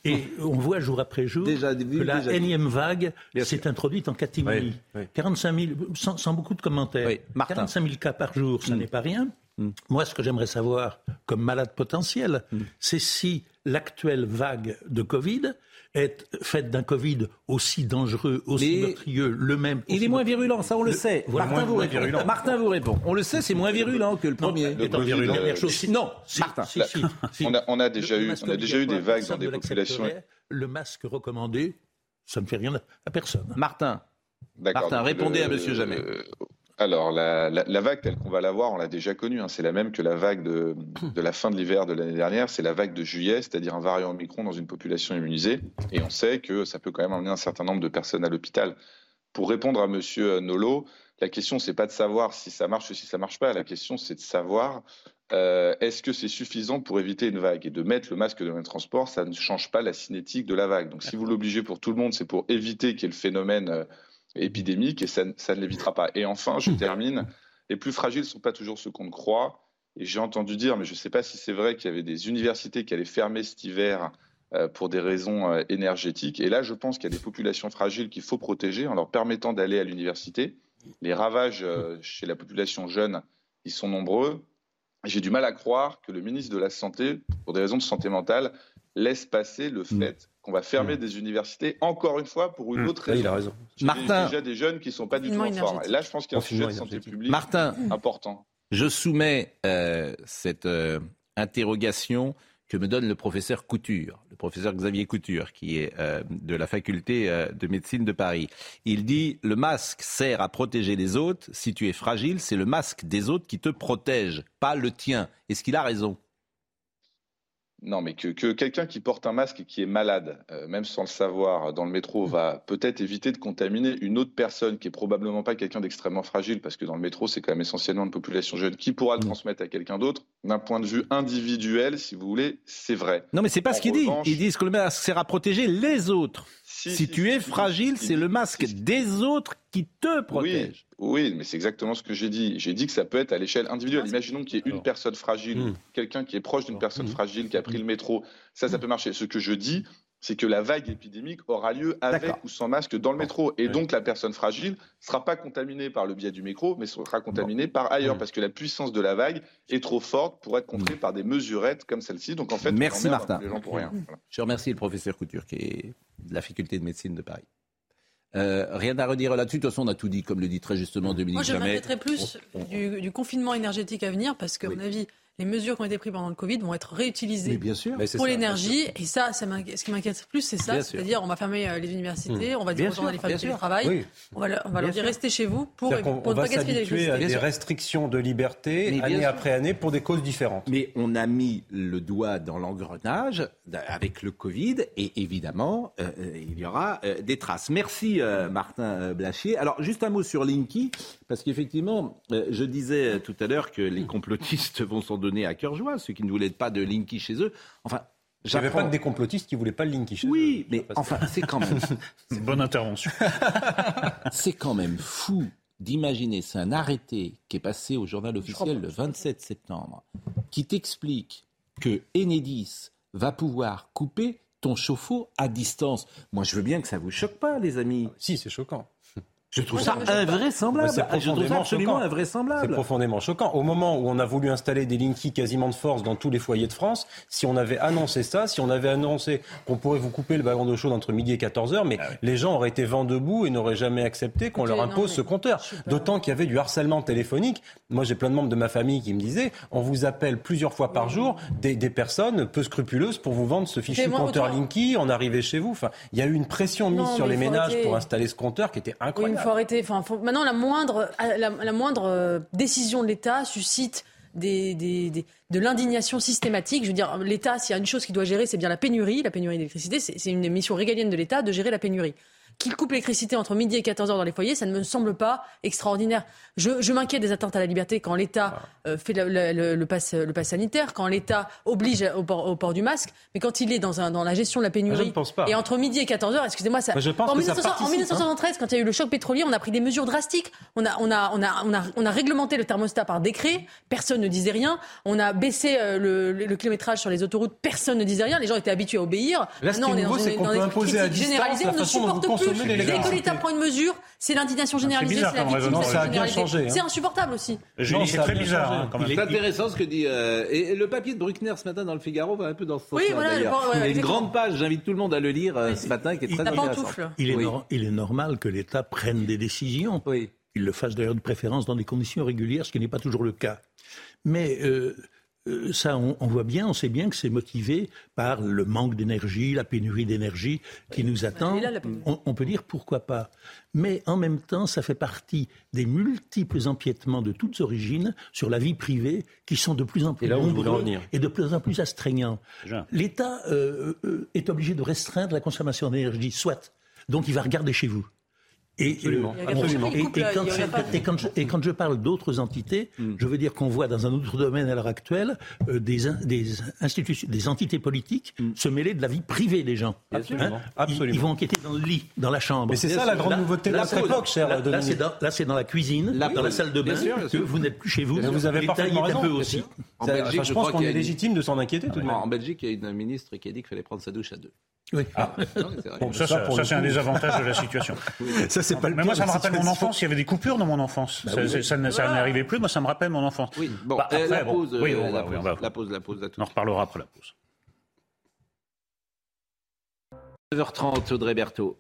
Et on voit jour après jour
déjà vu,
que la
déjà
énième vague s'est introduite en.
Oui, oui.
45 000, sans, sans, beaucoup de commentaires.
Oui.
45 000 cas par jour, ça mm. n'est pas rien. Mm. Moi, ce que j'aimerais savoir, comme malade potentiel, mm. c'est si l'actuelle vague de Covid est faite d'un Covid aussi dangereux, aussi
Mais
meurtrieux, le même.
Il est moins virulent, ça on le, le sait.
Voilà,
Martin, vous répond. Martin vous répond. On le sait, c'est moins virulent que le premier.
Non, le virulent.
Euh,
chose,
si,
non,
si,
Martin.
Si,
on, a, on a déjà eu, on a déjà eu des vagues dans des populations.
Le masque recommandé, ça ne fait rien à personne.
Martin. Martin, répondez
le,
à Monsieur Jamais.
Alors, la, la, la, vague telle qu'on va l'avoir, on l'a déjà connue. Hein, c'est la même que la vague de, de la fin de l'hiver de l'année dernière. C'est la vague de juillet, c'est-à-dire un variant Omicron dans une population immunisée. Et on sait que ça peut quand même emmener un certain nombre de personnes à l'hôpital. Pour répondre à Monsieur Nolo, la question c'est pas de savoir si ça marche ou si ça marche pas. La question c'est de savoir euh, est-ce que c'est suffisant pour éviter une vague? Et de mettre le masque dans les transports, ça ne change pas la cinétique de la vague. Donc si vous l'obligez pour tout le monde, c'est pour éviter qu'il y ait le phénomène euh, épidémique et ça, ça ne l'évitera pas. Et enfin, je termine, les plus fragiles ne sont pas toujours ceux qu'on croit. Et j'ai entendu dire, mais je ne sais pas si c'est vrai, qu'il y avait des universités qui allaient fermer cet hiver euh, pour des raisons euh, énergétiques. Et là, je pense qu'il y a des populations fragiles qu'il faut protéger en leur permettant d'aller à l'université. Les ravages euh, chez la population jeune, ils sont nombreux. J'ai du mal à croire que le ministre de la Santé, pour des raisons de santé mentale, laisse passer le fait qu'on va fermer des universités, encore une fois, pour une autre
Là,
raison.
il a raison.
J'ai
Martin.
déjà des jeunes qui ne sont pas du tout en forme. Et là, je pense qu'il y a un sujet de santé publique
Martin,
important.
je soumets euh, cette euh, interrogation que me donne le professeur Couture, le professeur Xavier Couture, qui est euh, de la faculté euh, de médecine de Paris. Il dit le masque sert à protéger les autres. Si tu es fragile, c'est le masque des autres qui te protège, pas le tien. Est-ce qu'il a raison?
Non, mais que, que quelqu'un qui porte un masque et qui est malade, euh, même sans le savoir, dans le métro, va peut-être éviter de contaminer une autre personne qui est probablement pas quelqu'un d'extrêmement fragile, parce que dans le métro, c'est quand même essentiellement une population jeune qui pourra le transmettre à quelqu'un d'autre. D'un point de vue individuel, si vous voulez, c'est vrai.
Non, mais c'est pas
En
ce qu'il dit.
revanche-
Ils disent que le masque sert à protéger les autres. Si,
si,
tu
si,
es
si,
fragile,
si,
c'est
si,
le masque
si.
des autres qui te protège.
Oui, oui, mais c'est exactement ce que j'ai dit. J'ai dit que ça peut être à l'échelle individuelle. Imaginons qu'il y ait une personne fragile,
Hmm.
quelqu'un qui est proche d'une personne
Hmm.
fragile, qui a pris le métro. Ça, ça peut marcher. Ce que je dis, c'est que la vague épidémique aura lieu avec ou sans masque dans le métro. Et
Oui.
donc, la personne fragile ne sera pas contaminée par le biais du métro, mais sera contaminée par ailleurs,
Hmm.
parce que la puissance de la vague est trop forte pour être contrée par des mesurettes comme celle-ci. Donc, en fait, on
Merci, Martin.
les gens pour rien. Voilà.
Je remercie le professeur Couture, qui est de la faculté de médecine de Paris. Euh, rien à redire là-dessus. De toute façon, on a tout dit, comme le dit très justement Dominique
Moi, je m'inquiéterais plus du, du confinement énergétique à venir parce qu'à
Oui.
mon avis, les mesures qui ont été prises pendant le Covid vont être réutilisées
bien sûr.
Pour l'énergie. Et ça, ce qui m'inquiète plus, c'est ça. C'est-à-dire, on va fermer euh, les universités, on va dire
Bien
aux gens d'aller faire du.
Oui.
On va, leur- on va
Bien
leur dire restez chez vous pour, pour
on
ne pas
va
gaspiller
s'habituer à des
sûr.
restrictions de liberté
Mais
année après année pour des causes différentes.
Mais on a mis le doigt dans l'engrenage avec le Covid et évidemment, euh, euh, il y aura euh, des traces. Merci euh, Martin Blachier. Alors juste un mot sur Linky, parce qu'effectivement, euh, je disais tout à l'heure que les complotistes <laughs> vont s'en donner à cœur joie, ceux qui ne voulaient pas de Linky chez eux. Enfin,
Il n'y avait
j'apprends-
pas que des complotistes qui voulaient pas le Linky chez
Oui,
eux.
mais enfin, c'est quand même, <laughs>
bonne intervention. <laughs>
c'est quand même fou d'imaginer, c'est un arrêté qui est passé au journal officiel le 27 septembre, qui t'explique que Enedis va pouvoir couper ton chauffe-eau à distance. Moi, je veux bien que ça vous choque pas, les amis.
Si, c'est choquant.
Je trouve ça invraisemblable.
C'est profondément
absolument
choquant. C'est
invraisemblable.
profondément choquant. Au moment où on a voulu installer des Linky quasiment de force dans tous les foyers de France, si on avait annoncé ça, si on avait annoncé qu'on pourrait vous couper le wagon d'eau chaude entre midi et 14 heures, mais les gens auraient été vent debout et n'auraient jamais accepté qu'on leur
non,
impose ce compteur. D'autant qu'il y avait du harcèlement téléphonique. Moi, j'ai plein de membres de ma famille qui me disaient, on vous appelle plusieurs fois par jour des, des personnes peu scrupuleuses pour vous vendre ce fichu
moi,
compteur Linky en arrivée chez vous. Enfin, il y a eu une pression mise
Non,
sur les ménages pour installer ce compteur qui était
Oui,
incroyable.
Faut arrêter. Enfin, Maintenant, la moindre, la, moindre euh, décision de l'État suscite de l'indignation systématique. Je veux dire, l'État, s'il y a une chose qu'il doit gérer, c'est bien la pénurie. La pénurie d'électricité, c'est une mission régalienne de l'État de gérer la pénurie. Qu'il coupe l'électricité entre midi et 14 heures dans les foyers, ça ne me semble pas extraordinaire. Je, je m'inquiète des atteintes à la liberté quand l'État euh, fait le, le, le, le pass, le pass sanitaire, quand l'État oblige au port, au port du masque, mais quand il est dans, un, dans la gestion de la pénurie.
Je ne pense pas.
Et entre midi et 14 heures, excusez-moi, ça.
Moi, je pense
en,
que ça
1900 en
participe, hein.
1973, quand il y a eu le choc pétrolier, on a pris des mesures drastiques. On a, on a, on a, on a, on a réglementé le thermostat par décret. Personne ne disait rien. On a baissé euh, le, le- le kilométrage sur les autoroutes. Personne ne disait rien. Les gens étaient habitués à obéir.
Là,
Maintenant,
est
on est
nouveau,
dans
c'est
une- dans des
imposer à distance la
On ne supporte plus.
Consommez
Dès que l'État prend une mesure, c'est l'indignation généralisée,
bizarre
c'est la
Ça a bien
généralisée.
changé, hein.
C'est insupportable aussi.
C'est très bizarre
changé.
hein, quand même.
C'est intéressant ce que dit. euh, et le papier de Bruckner ce matin dans le Figaro va un peu dans ce sens-là.
Oui, voilà,
d'ailleurs.
bon, ouais,
Il y a une grande page, j'invite tout le monde à le lire euh, ce matin, qui est très intéressant.
Il est, il normal que l'État prenne des décisions.
Oui.
Il le fasse d'ailleurs de préférence dans des conditions régulières, ce qui n'est pas toujours le cas. Mais euh, ça, on, on voit bien, on sait bien que c'est motivé par le manque d'énergie, la pénurie d'énergie qui nous attend.
là,
on, on peut dire pourquoi pas. Mais en même temps, ça fait partie des multiples empiètements de toutes origines sur la vie privée qui sont de plus en plus
Et là
nombreux et de plus en plus astreignants. L'État euh, euh, est obligé de restreindre la consommation d'énergie, soit. Donc il va regarder chez vous. Et,
Absolument,
euh,
absolument.
et- quand, et je, et quand je parle d'autres entités,
Hmm.
je veux dire qu'on voit dans un autre domaine à l'heure actuelle euh, des, in- des institutions, des entités politiques se mêler de la vie privée des gens.
Hmm. Absolument,
Ils-
absolument.
Ils, vont enquêter dans le lit, dans la chambre.
Mais c'est ça la grande nouveauté de notre époque, cher
là, là,
Dominique.
c'est dans, là, c'est dans la cuisine, dans la salle de bain,
Bien sûr, bien
que vous n'êtes plus chez vous.
Mais vous avez parfaitement
est un
raison.
peu aussi.
En Belgique,
enfin, je
je
pense qu'on est légitime de s'en inquiéter tout de même.
En Belgique, il y a une ministre qui a dit qu'il fallait prendre sa douche à deux.
Oui.
Bon, ça, c'est un avantages de la situation. <laughs>
C'est pas le
Mais moi, ça me rappelle mon enfance. Il y avait des coupures dans mon enfance. ça, c'est- ça n'arrivait plus. Moi, ça me rappelle mon enfance.
Oui, bon,
Bah,
la pause,
oui, on va-
la pause,
va-
la pause,
On en reparlera après la pause.
9h30, Audrey Berthaud.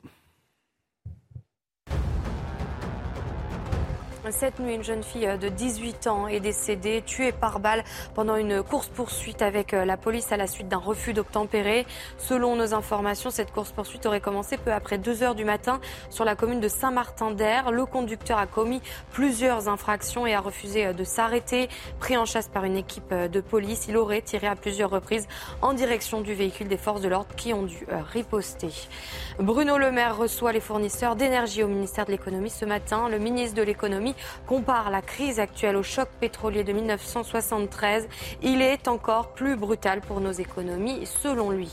Cette nuit, une jeune fille de 18 ans est décédée, tuée par balle pendant une course-poursuite avec euh, la police à la suite d'un refus d'obtempérer. Selon nos informations, cette course-poursuite aurait commencé peu après 2 heures du matin sur la commune de Saint-Martin-d'Air. Le conducteur a commis plusieurs infractions et a refusé euh, de s'arrêter. Pris en chasse par une équipe euh, de police, il aurait tiré à plusieurs reprises en direction du véhicule des forces de l'ordre qui ont dû riposter. Bruno Le Maire reçoit les fournisseurs d'énergie au ministère de l'économie ce matin. Le ministre de l'économie compare la crise actuelle au choc pétrolier de 1973. Il est encore plus brutal pour nos économies, selon lui.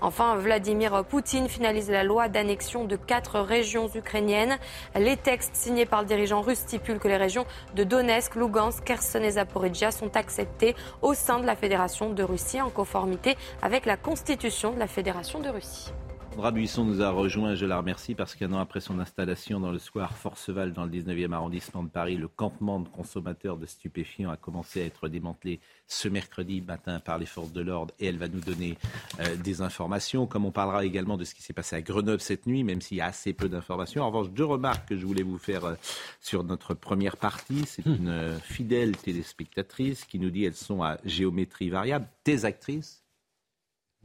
Enfin, Vladimir Poutine finalise la loi d'annexion de quatre régions ukrainiennes. Les textes signés par le dirigeant russe stipulent que les régions de Donetsk, Lugansk, Kherson et Zaporizhia sont acceptées au sein de la Fédération de Russie en conformité avec la constitution de la Fédération de Russie.
Sandra Buisson nous a rejoint, je la remercie, parce qu'un an après son installation dans le square Forceval, dans le 19e arrondissement de Paris, le campement de consommateurs de stupéfiants a commencé à être démantelé ce mercredi matin par les forces de l'ordre et elle va nous donner euh, des informations, comme on parlera également de ce qui s'est passé à Grenoble cette nuit, même s'il y a assez peu d'informations. En revanche, deux remarques que je voulais vous faire euh, sur notre première partie. C'est une euh, fidèle téléspectatrice qui nous dit elles sont à géométrie variable, des actrices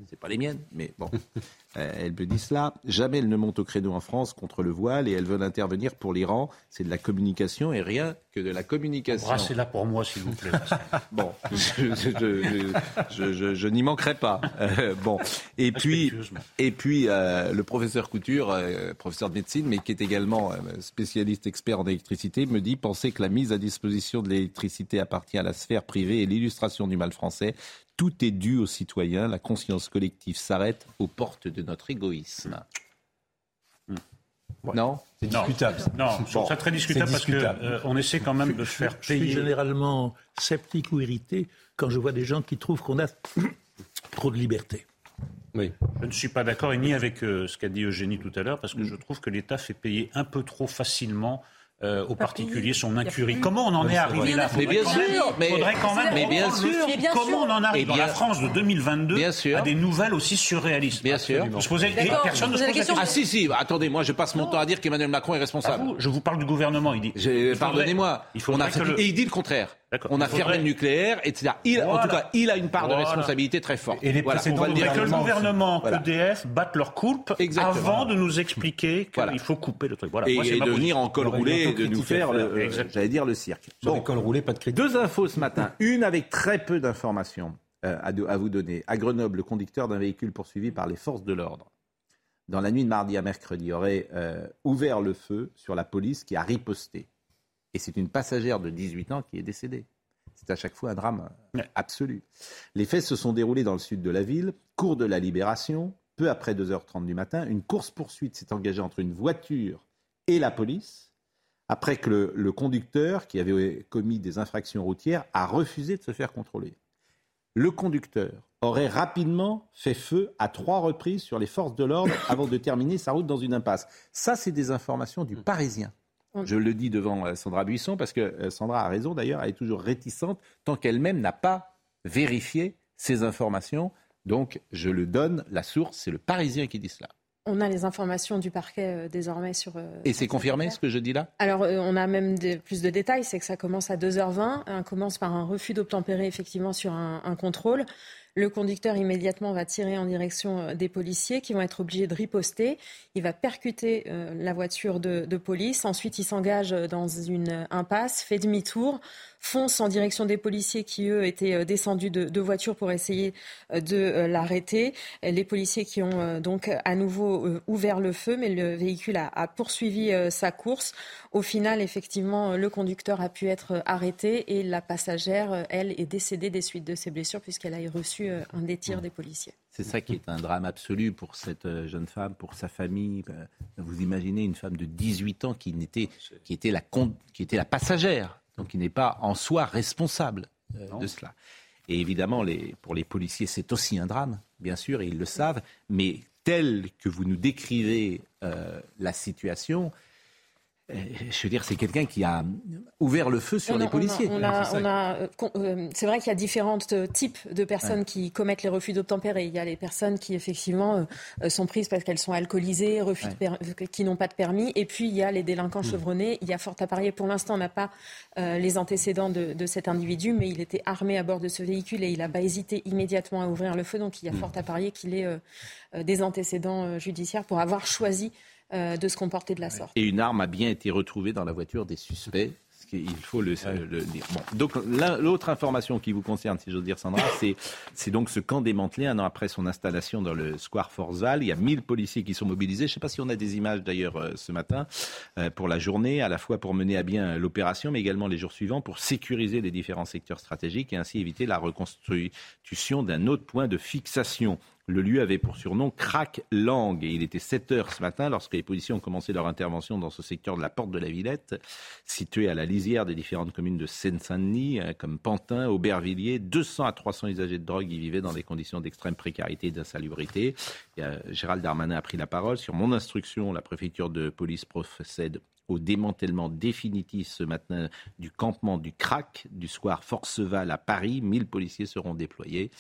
c'est pas les miennes, mais bon, <laughs> Euh, elle me dit cela. Jamais elles ne montent au créneau en France contre le voile et elles veulent intervenir pour l'Iran. C'est de la communication et rien que de la communication.
Brassez-la pour moi, s'il vous plaît. <laughs>
Bon, je, je- je- je- je- je n'y manquerai pas. Euh, bon, et puis, et puis euh, le professeur Couture, euh, professeur de médecine, mais qui est également spécialiste expert en électricité, me dit penser que la mise à disposition de l'électricité appartient à la sphère privée et l'illustration du mal français. Tout est dû aux citoyens. La conscience collective s'arrête aux portes de notre égoïsme. Non?
C'est
Non.
discutable. ça.
Non, je trouve
Bon,
ça très discutable
c'est
parce
discutable.
qu'on on essaie quand même de faire
Je suis
payer.
généralement sceptique ou irrité quand je vois des gens qui trouvent qu'on a <coughs> trop de liberté.
Oui.
Je ne suis pas d'accord et ni avec euh, ce qu'a dit Eugénie tout à l'heure parce que je trouve que l'État fait payer un peu trop facilement euh, aux particuliers son incurie. Comment on en est arrivé là?
Mais bien
Faudrait quand
sûr,
même-
mais-
faudrait quand même
mais bien sûr.
fil.
Mais bien
Comment on en arrive
Et
dans la France de 2022
Bien sûr.
à des nouvelles aussi surréalistes?
Bien sûr.
On se posait- et
D'accord,
personne ne se
la
question.
Ah si, si, bah, attendez, moi je passe mon temps à dire qu'Emmanuel Macron est responsable.
vous, je vous parle du gouvernement. Il dit.
J'ai-
il faudrait-
Pardonnez-moi,
Il
on
faudrait
a fait-
que le-
et il dit le contraire. On a fermé le nucléaire, etc. Il, En tout cas, il a une part de
Voilà.
responsabilité très forte.
Et les
Voilà,
précédents
on va le dire.
faudrait que le
gouvernement
qu'EDF battent leur coulpe
Exactement.
avant de nous expliquer qu'il
Voilà.
faut couper le truc. Voilà.
Et,
Moi,
de venir en col roulé et de nous faire, euh, j'allais dire, le cirque. Bon.
l'école roulée, pas de crédit.
Deux infos ce matin. Une avec très peu d'informations euh, à vous donner. À Grenoble, le conducteur d'un véhicule poursuivi par les forces de l'ordre, dans la nuit de mardi à mercredi, aurait euh, ouvert le feu sur la police qui a riposté. Et c'est une passagère de 18 ans qui est décédée. C'est à chaque fois un drame absolu. Les faits se sont déroulés dans le sud de la ville, cours de la Libération. Peu après 2h30 du matin, une course-poursuite s'est engagée entre une voiture et la police après que le, le conducteur, qui avait commis des infractions routières, a refusé de se faire contrôler. Le conducteur aurait rapidement fait feu à trois reprises sur les forces de l'ordre avant de terminer sa route dans une impasse. Ça, c'est des informations du Parisien. Je le dis devant euh, Sandra Buisson parce que euh, Sandra a raison d'ailleurs, elle est toujours réticente tant qu'elle-même n'a pas vérifié ces informations. Donc, je le donne, la source, c'est le Parisien qui dit cela.
On a les informations du parquet euh, désormais sur. euh,
Et c'est confirmé ce que je dis là?
Alors, euh, on a même des- plus de détails, c'est que ça commence à 2h20, on commence par un refus d'obtempérer effectivement sur un, un contrôle. Le conducteur immédiatement va tirer en direction euh, des policiers qui vont être obligés de riposter. Il va percuter euh, la voiture de, de police. Ensuite, il s'engage dans une impasse, fait demi-tour, fonce en direction des policiers qui, eux, étaient euh, descendus de, de voiture pour essayer euh, de euh, l'arrêter. Les policiers qui ont donc à nouveau ouvert le feu, mais le véhicule a, a poursuivi sa course. Au final, effectivement, le conducteur a pu être arrêté et la passagère, elle, est décédée des suites de ses blessures puisqu'elle a reçu un des tirs des policiers.
C'est ça qui est un drame absolu pour cette jeune femme, pour sa famille. Vous imaginez une femme de 18 ans qui, n'était, qui, était, la, qui était la passagère donc il n'est pas en soi responsable euh, de cela. Et évidemment, les, pour les policiers, c'est aussi un drame, bien sûr, et ils le savent, mais tel que vous nous décrivez euh, la situation, je veux dire, c'est quelqu'un qui a ouvert le feu sur les policiers.
Euh, euh, c'est vrai qu'il y a différents types de personnes qui commettent les refus d'obtempérer. Il y a les personnes qui, effectivement, sont prises parce qu'elles sont alcoolisées, refus qui n'ont pas de permis. Et puis, il y a les délinquants mmh. chevronnés. Il y a fort à parier. Pour l'instant, on n'a pas les antécédents de, de, cet individu, mais il était armé à bord de ce véhicule et il n'a pas hésité immédiatement à ouvrir le feu. Donc, il y a mmh. fort à parier qu'il ait des antécédents judiciaires pour avoir choisi euh, de se comporter de la sorte.
Et une arme a bien été retrouvée dans la voiture des suspects. Il faut le, dire. donc l'autre information qui vous concerne, si j'ose dire, Sandra, <coughs> c'est donc ce camp démantelé un an après son installation dans le square Forzal. Il y a 1000 policiers qui sont mobilisés. Je ne sais pas si on a des images d'ailleurs euh, ce matin euh, pour la journée, à la fois pour mener à bien l'opération, mais également les jours suivants pour sécuriser les différents secteurs stratégiques et ainsi éviter la reconstitution d'un autre point de fixation. Le lieu avait pour surnom Crac Langue et il était 7 heures ce matin lorsque les policiers ont commencé leur intervention dans ce secteur de la Porte de la Villette, situé à la lisière des différentes communes de Seine-Saint-Denis, hein, comme Pantin, Aubervilliers. 200 à 300 usagers de drogue y vivaient dans des conditions d'extrême précarité et d'insalubrité. Gérald Darmanin a pris la parole. Sur mon instruction, la préfecture de police procède au démantèlement définitif ce matin du campement du CRAC du square Forceval à Paris. 1000 policiers seront déployés.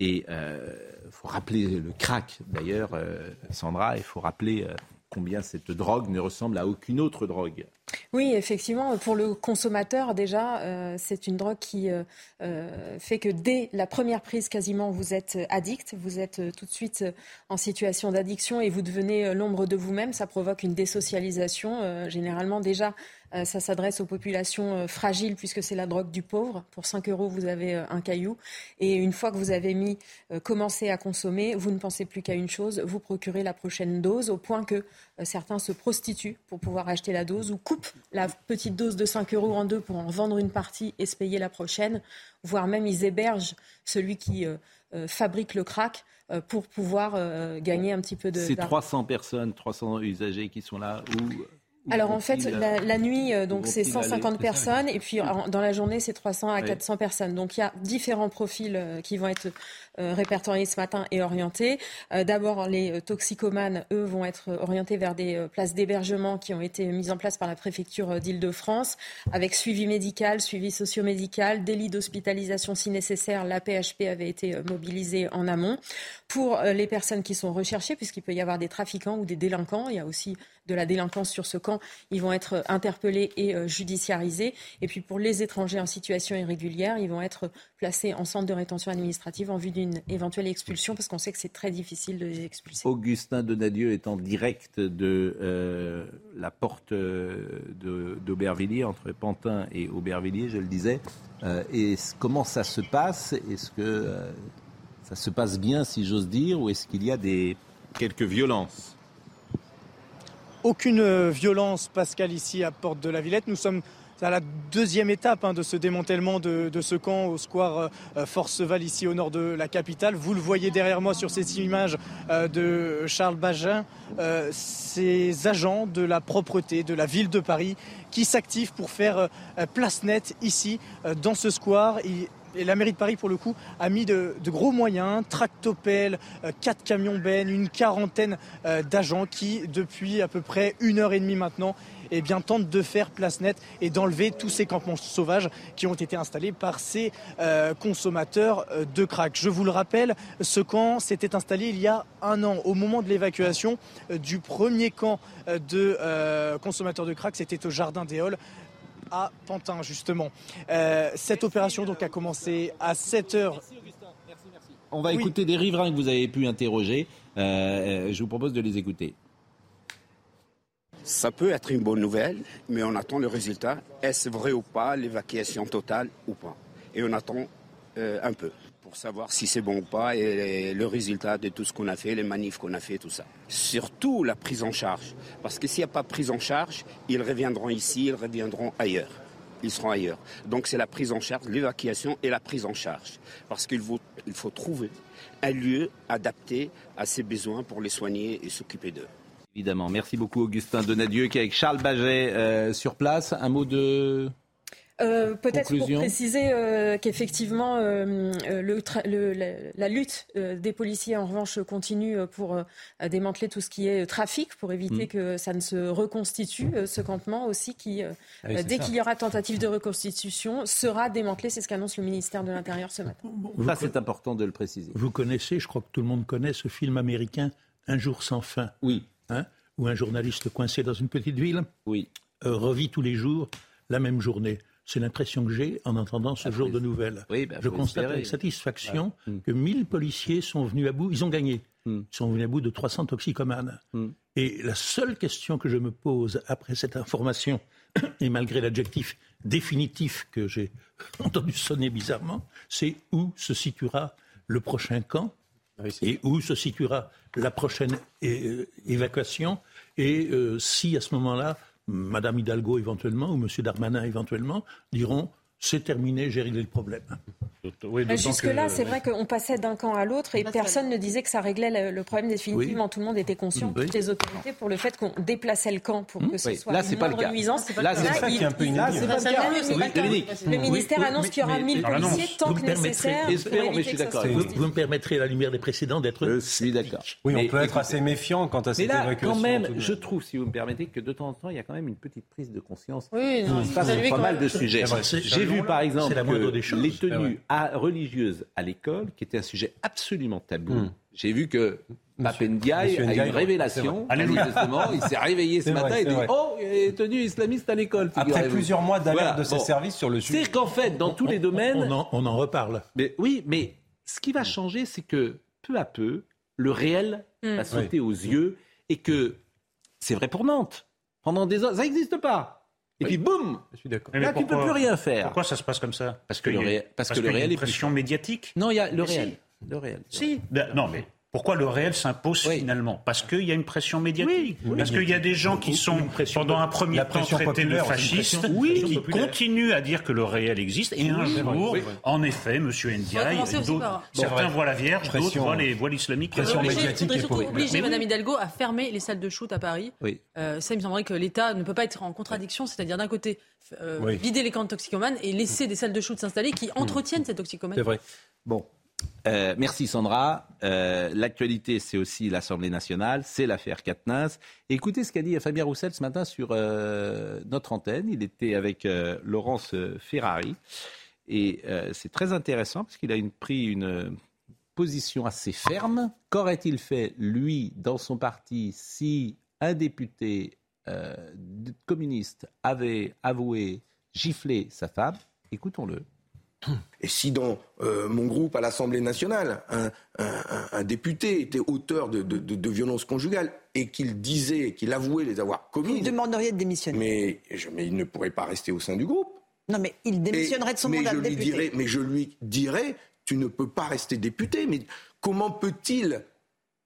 Et il euh, faut rappeler le CRAC d'ailleurs, euh, Sandra, il faut rappeler euh, combien cette drogue ne ressemble à aucune autre drogue.
Oui, effectivement, pour le consommateur, déjà, euh, c'est une drogue qui euh, euh, fait que dès la première prise, quasiment, vous êtes addict, vous êtes tout de suite en situation d'addiction et vous devenez l'ombre de vous-même. Ça provoque une désocialisation. généralement, déjà, ça s'adresse aux populations fragiles puisque c'est la drogue du pauvre. Pour 5 euros, vous avez un caillou. Et une fois que vous avez mis, commencé à consommer, vous ne pensez plus qu'à une chose, vous procurez la prochaine dose au point que certains se prostituent pour pouvoir acheter la dose ou coupent la petite dose de 5 euros en deux pour en vendre une partie et se payer la prochaine, voire même ils hébergent celui qui fabrique le crack pour pouvoir gagner un petit peu de.
C'est 300 personnes, 300 usagers qui sont là où
alors en fait, la, nuit, euh, donc c'est 150 personnes, et puis dans la journée, c'est 300 à 400 personnes. Donc il y a différents profils euh, qui vont être euh, répertoriés ce matin et orientés. D'abord, les toxicomanes, eux, vont être orientés vers des places d'hébergement qui ont été mises en place par la préfecture d'Île-de-France, avec suivi médical, suivi socio-médical, délit d'hospitalisation si nécessaire. La PHP avait été mobilisée en amont. Pour les personnes qui sont recherchées, puisqu'il peut y avoir des trafiquants ou des délinquants, il y a aussi de la délinquance sur ce camp, ils vont être interpellés et euh, judiciarisés. Et puis pour les étrangers en situation irrégulière, ils vont être placés en centre de rétention administrative en vue d'une éventuelle expulsion, parce qu'on sait que c'est très difficile de les expulser.
Augustin Donadieu est en direct de euh, la porte euh, d'Aubervilliers, entre Pantin et Aubervilliers, je le disais. et comment ça se passe? Est-ce que ça se passe bien, si j'ose dire, ou est-ce qu'il y a des quelques violences?
Aucune euh, violence, Pascal, ici à Porte de la Villette. Nous sommes à la deuxième étape hein, de ce démantèlement de, ce camp au square euh, euh, Forceval ici au nord de la capitale. Vous le voyez derrière moi sur ces images de Charles Bagin, ces agents de la propreté de la ville de Paris qui s'activent pour faire place nette ici dans ce square la mairie de Paris, pour le coup, a mis de, gros moyens, tractopelles, euh, quatre camions bennes, une quarantaine euh, d'agents qui, depuis à peu près une heure et demie maintenant, eh bien, tentent de faire place nette et d'enlever tous ces campements sauvages qui ont été installés par ces euh, consommateurs de crack. Je vous le rappelle, ce camp s'était installé il y a un an, au moment de l'évacuation du premier camp de consommateurs de crack, c'était au Jardin des Halles à Pantin, justement. Euh, cette opération donc a commencé à 7 heures.
On va écouter des riverains que vous avez pu interroger. Euh, euh, je vous propose de les écouter.
Ça peut être une bonne nouvelle, mais on attend le résultat. Est-ce vrai ou pas, l'évacuation totale ou pas? Et on attend euh, un peu pour savoir si c'est bon ou pas et le résultat de tout ce qu'on a fait, les manifs qu'on a fait, tout ça. Surtout la prise en charge. Parce que s'il n'y a pas prise en charge, ils reviendront ici, ils reviendront ailleurs. Ils seront ailleurs. Donc c'est la prise en charge, l'évacuation et la prise en charge. Parce qu'il faut, il faut trouver un lieu adapté à ses besoins pour les soigner et s'occuper d'eux.
Évidemment. Merci beaucoup, Augustin Donadieu, qui est avec Charles Baget euh, sur place. Un mot de.
Euh, Peut-être pour préciser euh, qu'effectivement, euh, le tra- le- la, la lutte euh, des policiers, en revanche, continue pour euh, démanteler tout ce qui est trafic, pour éviter
Mm.
que ça ne se reconstitue, euh, ce campement aussi, qui, euh,
Ah oui,
dès qu'il y aura tentative de reconstitution, sera démantelé. C'est ce qu'annonce le ministère de l'Intérieur ce matin.
Ça, c'est important de le préciser.
Vous connaissez, je crois que tout le monde connaît ce film américain Un jour sans fin.
Oui.
Hein, où un journaliste coincé dans une petite ville
oui.
euh, revit tous les jours la même journée. C'est l'impression que j'ai en entendant ce jour de nouvelles.
Oui, bah,
je constate
espérer.
avec satisfaction
Ouais. Mm.
que 1000 policiers sont venus à bout. Ils ont gagné.
Mm.
Ils sont venus à bout de 300 toxicomanes. Et la seule question que je me pose après cette information, <coughs> et malgré l'adjectif définitif que j'ai <laughs> entendu sonner bizarrement, c'est où se situera le prochain camp et où se situera la prochaine évacuation et euh, si à ce moment-là, Madame Hidalgo éventuellement ou Monsieur Darmanin éventuellement diront c'est terminé, j'ai réglé le problème.
Jusque-là, c'est vrai qu'on passait d'un camp à l'autre et personne ne disait que ça réglait le, problème définitivement. Tout le monde était conscient,
Oui.
toutes les autorités, pour le fait qu'on déplaçait le camp pour que ce
Oui.
soit
Là,
une
c'est pas le cas.
nuisance.
Là, c'est ça qui est un peu
C'est le
Oui,
ministère
Oui,
annonce qu'il y aura
mais-
1000
Dans l'annonce.
policiers tant que nécessaire pour
Espérons, mais je suis d'accord
Vous, me permettrez, à la lumière des précédents, d'être
Je suis d'accord.
Oui, on peut être assez méfiant quant à
Mais
cette
là,
évacuation.
quand même, je trouve, si vous me permettez, que de temps en temps, il y a quand même une petite prise de conscience
Oui,
pas mal de sujets.
C'est-
J'ai vu, par exemple,
c'est la moindre
que
des choses.
les tenues à- religieuses à l'école, qui était un sujet absolument tabou.
Hmm.
J'ai vu que Papendiaï a eu une révélation. Manifestement, il s'est réveillé ce matin
vrai,
et dit
vrai.
Oh, il y a des tenues islamistes à l'école.
Après plusieurs mois d'alerte
Voilà.
de ses
Bon.
services sur le sujet.
C'est qu'en fait, dans tous les domaines.
On en, on en reparle.
Mais oui, mais ce qui va changer, c'est que peu à peu, le réel
Mm.
va sauter aux yeux et que c'est vrai pour Nantes. Pendant des heures, ça n'existe pas. Et puis boum
Je suis d'accord.
Mais
Là, tu ne peux plus rien faire.
Pourquoi ça se passe comme ça
Parce que le réel- parce que le
qu'il y a
réel
une
est
pression médiatique.
Non, il y a le
Mais
réel.
si.
Le réel.
Si. Ben, non, mais pourquoi le réel s'impose finalement? Parce qu'il y a une pression médiatique.
Oui,
Parce qu'il y a des gens qui sont, pendant un premier
la
temps, traités de fascistes, oui, qui
populaire.
continuent à dire que le réel existe. Et un jour, en effet, M.
Faudrait
Ndiaye, certains voient la Vierge, d'autres voient l'islamique.
pression
Faudrait
médiatique
faudrait
et
surtout
populaire.
obliger. Madame Hidalgo à fermer les salles de shoot à Paris.
Oui.
Euh, ça, il me semblerait que l'État ne peut pas être en contradiction, c'est-à-dire d'un côté euh,
Oui.
vider les camps de toxicomanes et laisser des salles de shoot s'installer qui entretiennent ces toxicomanes.
C'est vrai.
Bon. Euh, merci Sandra. Euh, L'actualité, c'est aussi l'Assemblée nationale, c'est l'affaire Katnins. Écoutez ce qu'a dit Fabien Roussel ce matin sur euh, notre antenne. Il était avec Laurence Ferrari. Et c'est très intéressant parce qu'il a pris une position assez ferme. Qu'aurait-il fait, lui, dans son parti, si un député communiste avait avoué gifler sa femme? Écoutons-le.
Et si dans euh, mon groupe à l'Assemblée nationale, un, un- un- un député était auteur de, de- de- de violences conjugales et qu'il disait, qu'il avouait les avoir commises,
Vous demanderiez de démissionner.
mais, je- mais il ne pourrait pas rester au sein du groupe.
Non, mais il démissionnerait
Et-
de son mandat
je
de
lui
député.
dirais- mais je lui dirais, tu ne peux pas rester député. Mais comment peut-il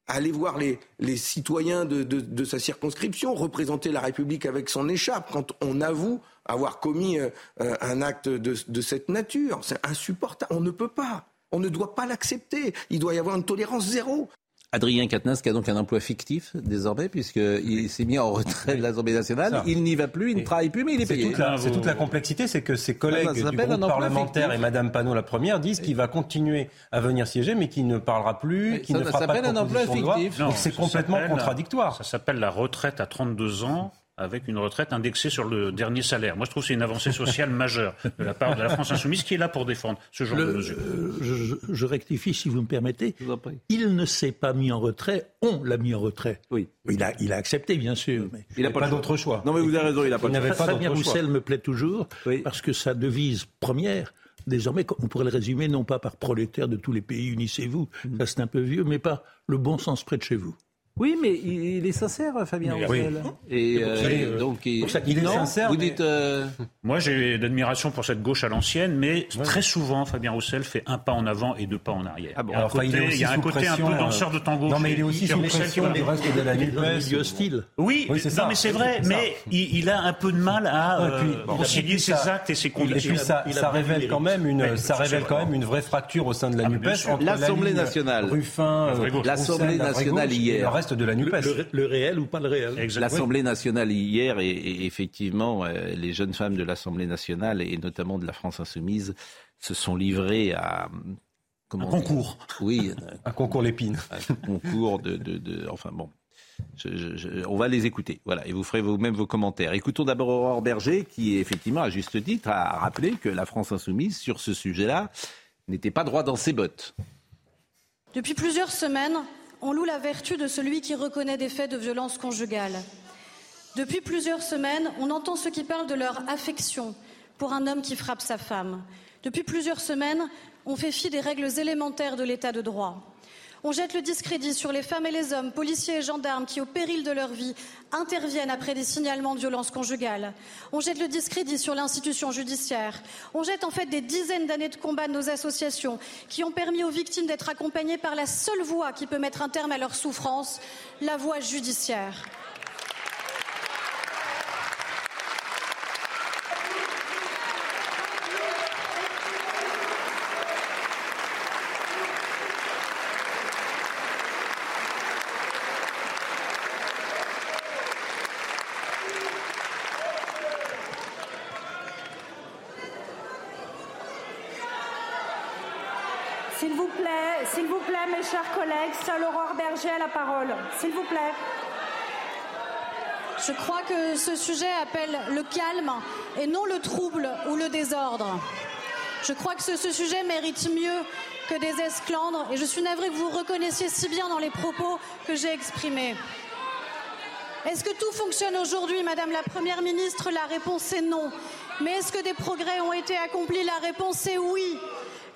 aller voir les, les citoyens de, de- de sa circonscription, représenter la République avec son écharpe quand on avoue avoir commis euh, euh, un acte de, de cette nature C'est insupportable. On ne peut pas. On ne doit pas l'accepter. Il doit y avoir une tolérance zéro.
Adrien Quatennens qui a donc un emploi fictif désormais puisqu'il s'est mis en retrait de l'Assemblée nationale.
Ça.
Il n'y va plus, il ne travaille plus, mais il est
C'est
payé.
c'est toute la complexité, c'est que ses collègues
Ça
du
s'appelle
groupe
un emploi
parlementaire
fictif.
et Madame Panot la première disent qu'il va continuer à venir siéger, mais qu'il ne parlera plus,
Oui,
qu'il ne fera pas de
s'appelle un emploi
proposition de loi.
fictif.
Non,
Donc c'est complètement contradictoire.
Ça s'appelle la retraite à 32 ans avec une retraite indexée sur le dernier salaire. Moi, je trouve que c'est une avancée sociale <laughs> majeure de la part de la France insoumise qui est là pour défendre ce genre de mesures.
euh, je, rectifie, si vous me permettez. Il ne s'est pas mis en retrait, on l'a mis en retrait.
Oui.
Il a, il a accepté, bien sûr. Mais
Il n'a
pas d'autre choix.
Non, mais vous avez raison, il n'a pas
pas
Fabien
d'autre choix.
Roussel me plaît toujours
Oui.
parce que sa devise première, désormais, on pourrait le résumer non pas par prolétaires de tous les pays, unissez-vous, ça c'est un peu vieux, mais par le bon sens près de chez vous.
Oui, mais il il est sincère, Fabien Roussel.
oui.
Et euh,
que-
donc, il,
est
non,
sincère,
Vous
mais-
dites. euh,
Moi, j'ai d'admiration pour cette gauche à l'ancienne, mais très souvent, Fabien Roussel fait un pas en avant et deux pas en arrière. il y a un
Alors, il est
côté,
aussi
il y a un, côté un peu
euh,
danseur de tango.
non, mais il est aussi sous pression du reste de la NUPES.
milieu hostile.
Oui,
Oui, c'est
non,
ça.
mais c'est vrai, mais il, il a un peu de mal à euh,
puis, bon,
concilier
et
ses
ça-
actes et ses
Et
convictions.
puis ça, révèle quand même une, ça
vrai.
quand même une vraie fracture au sein de la
Ah,
Nupes
L'Assemblée nationale.
Ruffin, euh.
L'Assemblée nationale hier.
Reste de la Nupes.
Le, le réel ou pas le réel
L'Assemblée nationale hier, et, et effectivement, euh, les jeunes femmes de l'Assemblée nationale, et notamment de la France insoumise, se sont livrées à... Comment
Un
dire
concours.
Oui, <laughs>
Un concours l'épine.
un concours de, de, de- Enfin bon. Je- je- je- on va les écouter, voilà, et vous ferez vous-même vos commentaires. Écoutons d'abord Aurore Berger, qui effectivement, à juste titre, a rappelé que la France insoumise, sur ce sujet-là, n'était pas droit dans ses bottes.
Depuis plusieurs semaines, on loue la vertu de celui qui reconnaît des faits de violence conjugale. Depuis plusieurs semaines, on entend ceux qui parlent de leur affection pour un homme qui frappe sa femme. Depuis plusieurs semaines, on fait fi des règles élémentaires de l'état de droit. On jette le discrédit sur les femmes et les hommes, policiers et gendarmes qui, au péril de leur vie, interviennent après des signalements de violences conjugales. On jette le discrédit sur l'institution judiciaire. On jette en fait des dizaines d'années de combat de nos associations qui ont permis aux victimes d'être accompagnées par la seule voie qui peut mettre un terme à leur souffrance, la voie judiciaire.
S'il vous plaît, mes chers collègues, seule Aurore Berger a la parole. S'il vous plaît.
Je crois que ce sujet appelle le calme et non le trouble ou le désordre. Je crois que ce, ce sujet mérite mieux que des esclandres et je suis navrée que vous reconnaissiez si bien dans les propos que j'ai exprimés. Est-ce que tout fonctionne aujourd'hui, Madame la Première ministre? La réponse est non. Mais est-ce que des progrès ont été accomplis? La réponse est oui.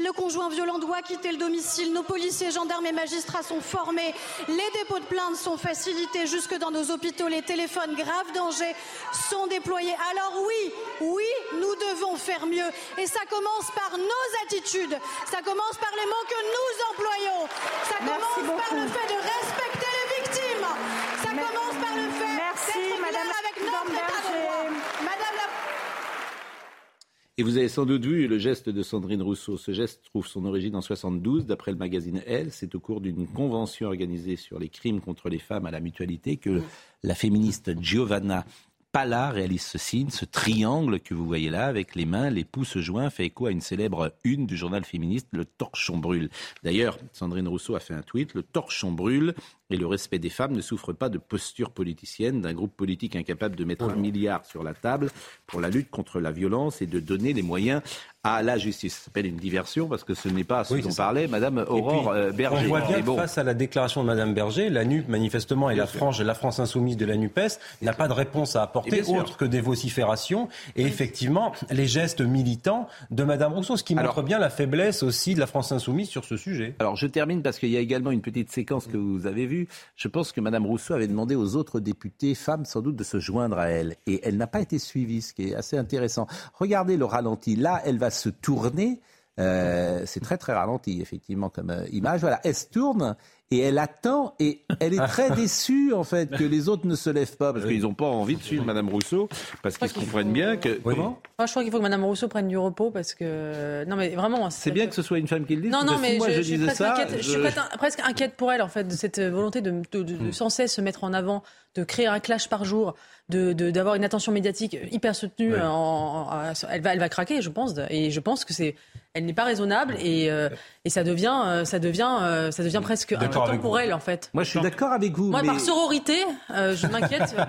Le conjoint violent doit quitter le domicile. Nos policiers, gendarmes et magistrats sont formés. Les dépôts de plaintes sont facilités jusque dans nos hôpitaux. Les téléphones grave danger sont déployés. Alors oui, oui, nous devons faire mieux. Et ça commence par nos attitudes. Ça commence par les mots que nous employons. Ça
Merci commence par le fait de respecter les victimes. Ça commence par le fait d'être avec notre état de droit. Madame
Et vous avez sans doute vu le geste de Sandrine Rousseau. Ce geste trouve son origine en 72, d'après le magazine Elle. C'est au cours d'une convention organisée sur les crimes contre les femmes à la mutualité que la féministe Giovanna Pala réalise ce signe, ce triangle que vous voyez là, avec les mains, les pouces joints, fait écho à une célèbre une du journal féministe, Le Torchon brûle. D'ailleurs, Sandrine Rousseau a fait un tweet, Le Torchon brûle et le respect des femmes ne souffre pas de posture politicienne, d'un groupe politique incapable de mettre un milliard sur la table pour la lutte contre la violence et de donner les moyens à la justice. Ça s'appelle une diversion parce que ce n'est pas ce
Oui,
dont parlait Madame Aurore
puis,
euh, Berger.
On voit bien
Mais
que
bon.
face à la déclaration de Mme Berger, la NUP, manifestement, et la, frange, la France insoumise de la NUPES n'a pas de réponse à apporter
bien sûr.
autre que des vociférations et effectivement les gestes militants de Mme Rousseau, ce qui montre
Alors-
bien la faiblesse aussi de la France insoumise sur ce sujet.
Alors je termine parce qu'il y a également une petite séquence que vous avez vue. Je pense que Madame Rousseau avait demandé aux autres députés, femmes sans doute, de se joindre à elle. Et elle n'a pas été suivie, ce qui est assez intéressant. Regardez le ralenti. Là, elle va se tourner. Euh, c'est très très ralenti, effectivement, comme euh, image. Voilà, elle se tourne et elle attend et elle est très déçue, en fait, que les autres ne se lèvent pas parce qu'ils n'ont pas envie de suivre Madame Rousseau parce qu'ils comprennent bien que... Comment
Moi, je crois qu'il faut que Mme Rousseau prenne du repos parce que. Non, mais vraiment.
C'est bien que ce soit une femme qui le dise.
Non, non, mais
si moi
je,
je,
je suis
disais
presque
ça,
inquiète, je... suis
je-
presque, presque inquiète pour elle, en fait, de cette volonté de, de- de- de sans cesse se mettre en avant, de créer un clash par jour, de de- d'avoir une attention médiatique hyper soutenue.
Ouais.
En, en- elle, va, elle va craquer, je pense. Et je pense que c'est. Elle n'est pas raisonnable et, euh, et ça devient, euh, ça devient, euh, ça devient presque elle, en fait.
Moi, je suis d'accord avec vous.
Moi,
mais...
par sororité, euh, je m'inquiète. <laughs>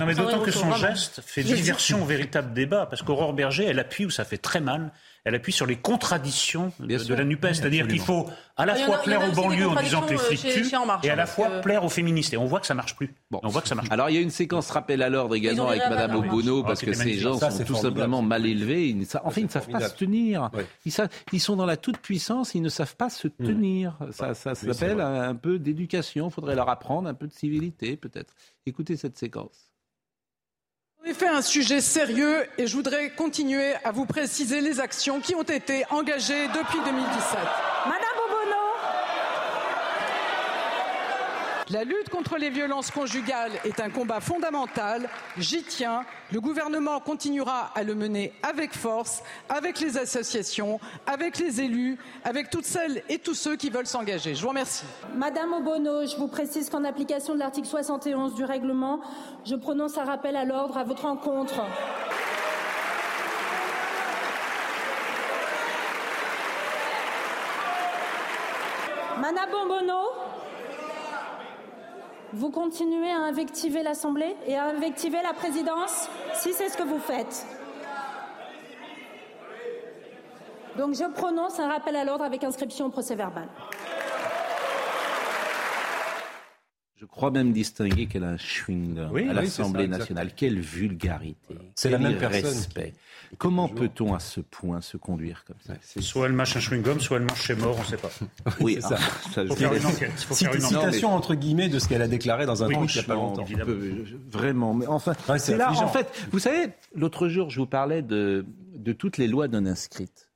Non, mais d'autant que son geste fait diversion au véritable débat, parce qu'Aurore Berger, elle appuie où ça fait très mal, elle appuie sur les contradictions de, la NUPES. C'est-à-dire qu'il faut à la
en
fois
a- en
plaire aux banlieues en disant que les flics tuent,
En
et à la fois
que-
plaire aux féministes. Et on voit que ça marche plus. On voit que ça marche plus.
Alors il y a une séquence rappel à l'ordre également avec Madame. Obono
Ah,
parce que ces gens
Ça,
sont tout simplement mal élevés. Savent- enfin, ils ne savent pas se tenir. Ils, sont dans la toute puissance, ils ne savent pas se tenir. Ça,
c'est
s'appelle un peu d'éducation. Il faudrait leur apprendre un peu de civilité peut-être. Écoutez cette séquence.
En effet, un sujet sérieux et je voudrais continuer à vous préciser les actions qui ont été engagées depuis 2017.
Madame Obono,
La lutte contre les violences conjugales est un combat fondamental. J'y tiens. Le gouvernement continuera à le mener avec force, avec les associations, avec les élus, avec toutes celles et tous ceux qui veulent s'engager. Je vous remercie.
Madame Obono, je vous précise qu'en application de l'article 71 du règlement, je prononce un rappel à l'ordre à votre encontre. Madame Obono, vous continuez à invectiver l'Assemblée et à invectiver la présidence si c'est ce que vous faites. Donc je prononce un rappel à l'ordre avec inscription au procès verbal.
Je crois même distinguer qu'elle a un chewing-gum
Oui,
à l'Assemblée
ça,
nationale. Quelle vulgarité.
C'est la même personne.
irrespect. Comment peut-on à ce point se conduire comme ça
Soit elle mâche un chewing-gum, soit elle mange chez mort, on ne sait pas. <laughs>
Oui,
c'est ça.
ah, ça,
Faut faire une enquête. Faut faire une.
Citation entre guillemets de ce qu'elle a déclaré dans un
Oui,
tweet il n'y a pas longtemps.
on peut- vraiment. Mais enfin,
Ouais, c'est
là.
affligeant.
En fait, vous savez, l'autre jour, je vous parlais de, de toutes les lois non inscrites.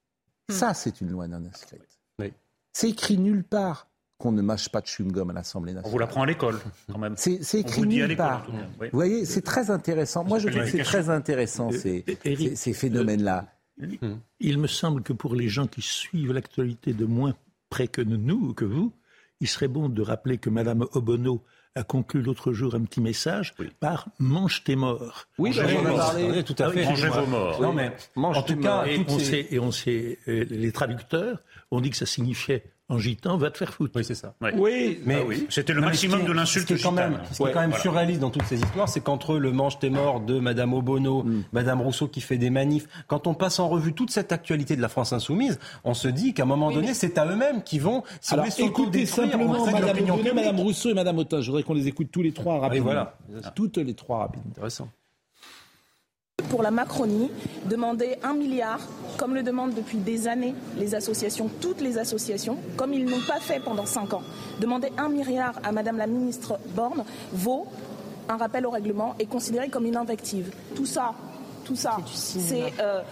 Ça, c'est une loi non inscrite.
Oui.
C'est écrit nulle part qu'on ne mâche pas de chewing-gum à l'Assemblée
On vous
nationale.
l'apprend à l'école, quand même.
C'est c'est
On
écrit
vous le dit à
nulle part.
tout cas, oui.
Vous voyez, c'est très intéressant. Moi, je trouve que c'est très intéressant ces,
Euh, Éric,
ces, ces phénomènes-là.
Il me semble que pour les gens qui suivent l'actualité de moins près que nous, que vous, il serait bon de rappeler que Madame Obono a conclu l'autre jour un petit message par mange tes morts.
Oui, j'en ai
vos
parlé.
tout à
Ah
fait.
Mangez vos morts.
Non, mais
Mange
en
tes
tout cas,
morts.
Et on,
ces-
sait, et on sait, euh, les traducteurs ont dit que ça signifiait en gitan, va te faire foutre.
Oui, c'est ça.
Ouais.
Oui,
Mais
Ah oui. C'était le
Non, mais
maximum
qui
de l'insulte
Ce qui est quand même,
gitane.
ce qui est quand même
Voilà.
surréaliste dans toutes ces histoires, c'est qu'entre le mange tes morts de Madame Obono,
Mm.
Madame Rousseau qui fait des manifs, quand on passe en revue toute cette actualité de la France insoumise, on se dit qu'à un moment donné, c'est à eux-mêmes qui vont si
Alors écoutez simplement Madame Obono. Madame Rousseau et Madame Autain. Je voudrais qu'on les écoute tous les trois rapidement.
voilà.
Toutes les trois rapidement.
Intéressant.
Pour la Macronie, demander un milliard, comme le demandent depuis des années les associations, toutes les associations, comme ils n'ont pas fait pendant cinq ans. Demander un milliard à Madame la ministre Borne vaut un rappel au règlement et considéré comme une invective. Tout ça, tout ça, c'est euh,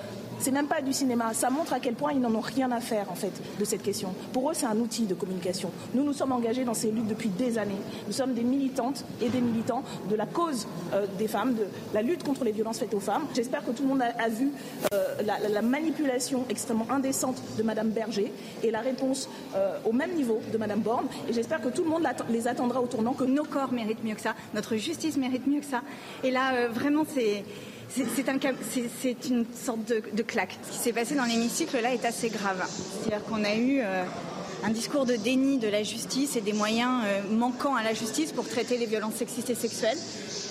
c'est même pas du cinéma. Ça montre à quel point ils n'en ont rien à faire en fait de cette question. Pour eux, c'est un outil de communication. Nous, nous sommes engagés dans ces luttes depuis des années. Nous sommes des militantes et des militants de la cause euh, des femmes, de la lutte contre les violences faites aux femmes. J'espère que tout le monde a, vu euh, la, la- la manipulation extrêmement indécente de Madame Berger et la réponse euh, au même niveau de Madame Borne. Et j'espère que tout le monde les attendra au tournant. Que
nos corps méritent mieux que ça, notre justice mérite mieux que ça. Et là, vraiment, c'est. C'est- une sorte de, de claque. Ce qui s'est passé dans l'hémicycle là est assez grave. C'est-à-dire qu'on a eu euh, un discours de déni de la justice et des moyens euh, manquants à la justice pour traiter les violences sexistes et sexuelles.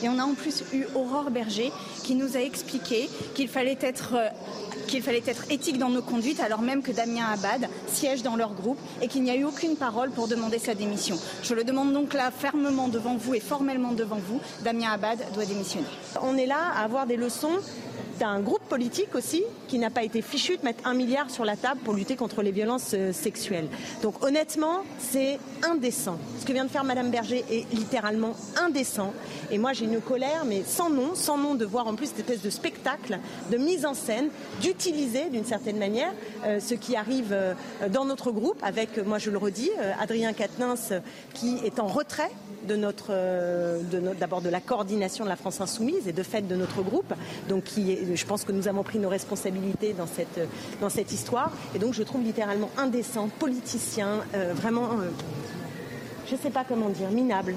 Et on a en plus eu Aurore Berger qui nous a expliqué qu'il fallait être euh, qu'il fallait être éthique dans nos conduites alors même que Damien Abad siège dans leur groupe et qu'il n'y a eu aucune parole pour demander sa démission. Je le demande donc là fermement devant vous et formellement devant vous, Damien Abad doit démissionner.
On est là à avoir des leçons d'un groupe politique aussi qui n'a pas été fichu de mettre un milliard sur la table pour lutter contre les violences euh, sexuelles. Donc honnêtement, c'est indécent. Ce que vient de faire Madame Berger est littéralement indécent. Et moi j'ai une colère, mais sans nom, sans nom de voir en plus cette espèce de spectacle, de mise en scène, d'utiliser d'une certaine manière euh, ce qui arrive euh, dans notre groupe avec, moi je le redis, Adrien Quatennens qui est en retrait euh, de notre- d'abord de la coordination de la France insoumise et de fait de notre groupe. Donc, qui je pense que nous avons pris nos responsabilités dans cette, dans cette histoire. Et donc, je trouve littéralement indécent, politicien, euh, vraiment, euh, je ne sais pas comment dire, minable.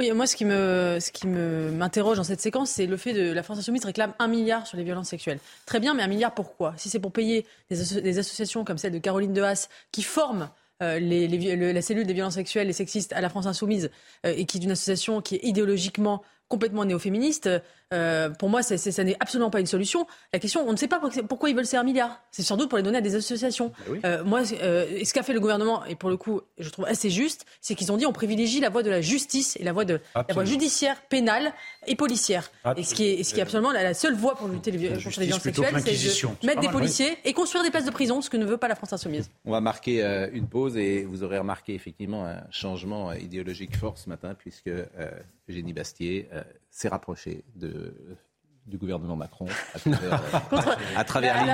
Oui, moi, ce qui me, ce qui me m'interroge dans cette séquence, c'est le fait de la France Insoumise réclame un milliard sur les violences sexuelles. Très bien, mais un milliard pourquoi? Si c'est pour payer des, des associations comme celle de Caroline Dehas qui forment euh, les, la cellule des violences sexuelles et sexistes à la France Insoumise euh, et qui est une association qui est idéologiquement complètement néo-féministe, euh, pour moi, ça, c'est- ça n'est absolument pas une solution. La question, on ne sait pas pour- pourquoi ils veulent ces 1 milliard. C'est sans doute pour les donner à des associations. Euh, moi, euh, ce qu'a fait le gouvernement, et pour le coup, je trouve assez juste, c'est qu'ils ont dit on privilégie la voie de la justice et la voie, de, la voie judiciaire, pénale et policière. Et ce qui est, ce qui est absolument la, la seule voie pour lutter les, contre les violences sexuelles, c'est de mettre des policiers et construire des places de prison, ce que ne veut pas la France insoumise.
On va marquer euh, une pause et vous aurez remarqué effectivement un changement euh, idéologique fort ce matin puisque euh, Eugénie Bastier euh, s'est rapprochée de, du gouvernement Macron à <laughs> travers, euh, à travers
nous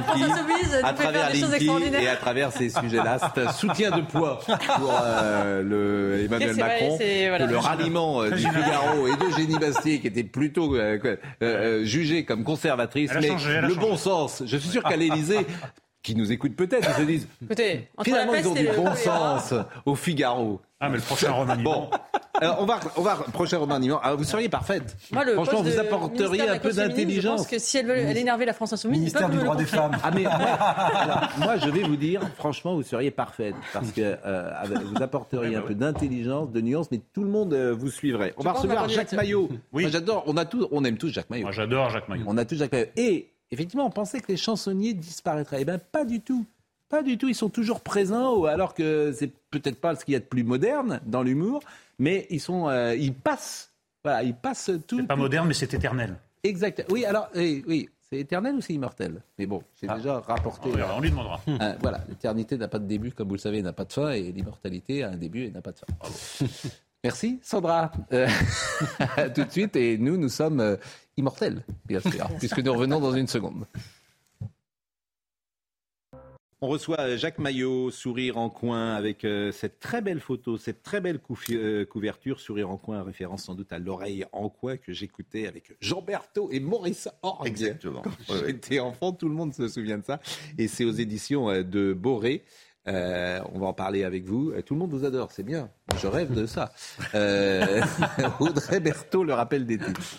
à travers et à travers ces sujets-là. C'est un soutien de poids pour euh, le Emmanuel
vrai,
Macron
c'est- voilà.
que le ralliement euh, du. Figaro et d'Eugénie Bastier qui était plutôt euh, jugée comme conservatrice, mais
changé,
le
changé.
bon sens. Je suis sûr qu'à l'Élysée, qui nous écoutent peut-être, ils se disent <laughs>
Écoutez,
Finalement, ils ont du bon sens au Figaro.
Ah, mais le prochain remaniement.
Bon, alors on va, on va prochain remaniement. Alors, vous seriez parfaite.
Moi, le
Franchement, vous apporteriez un peu
féminine, Je
d'intelligence.
pense que si elle veut elle énerver la France insoumise,
Ministère du droit des femmes.
Ah mais moi, <laughs> alors, moi, je vais vous dire, franchement, vous seriez parfaite parce que euh, vous apporteriez un peu d'intelligence, de nuance, mais tout le monde euh, vous suivrait. On
Je
va recevoir Jacques. Maillot.
Oui.
Moi, j'adore. On a tous, on aime tous Jacques Maillot.
Moi, j'adore Jacques Maillot.
On a tous Jacques Maillot. Et effectivement, on pensait que les chansonniers disparaîtraient. Eh bien, pas du tout. Pas du tout. Ils sont toujours présents, alors que c'est peut-être pas ce qu'il y a de plus moderne dans l'humour, mais ils sont, euh, ils passent. Voilà, ils passent tout.
C'est pas
tout-
moderne, mais c'est éternel.
Exact. Oui, alors, oui, oui. C'est éternel ou c'est immortel? Mais bon, j'ai déjà rapporté.
On lui demandera. <laughs>
Euh, voilà, l'éternité n'a pas de début, comme vous le savez, n'a pas de fin, et l'immortalité a un début et n'a pas de fin. <laughs> Merci, Sandra. Euh, <laughs> tout de suite, et nous, nous sommes immortels, bien sûr, <laughs> puisque nous revenons dans une seconde. On reçoit euh, Jacques Maillot, sourire en coin, avec euh, cette très belle photo, cette très belle euh, couverture, sourire en coin, référence sans doute à l'oreille en coin que j'écoutais avec Jean Berthaud et Maurice Orgue.
Exactement.
Quand j'étais enfant, tout le monde se souvient de ça. Et c'est aux éditions euh, de Boré. Euh, on va en parler avec vous. Tout le monde vous adore, c'est bien. Je rêve de ça. Euh, <laughs> Audrey Berthaud, le rappel des titres.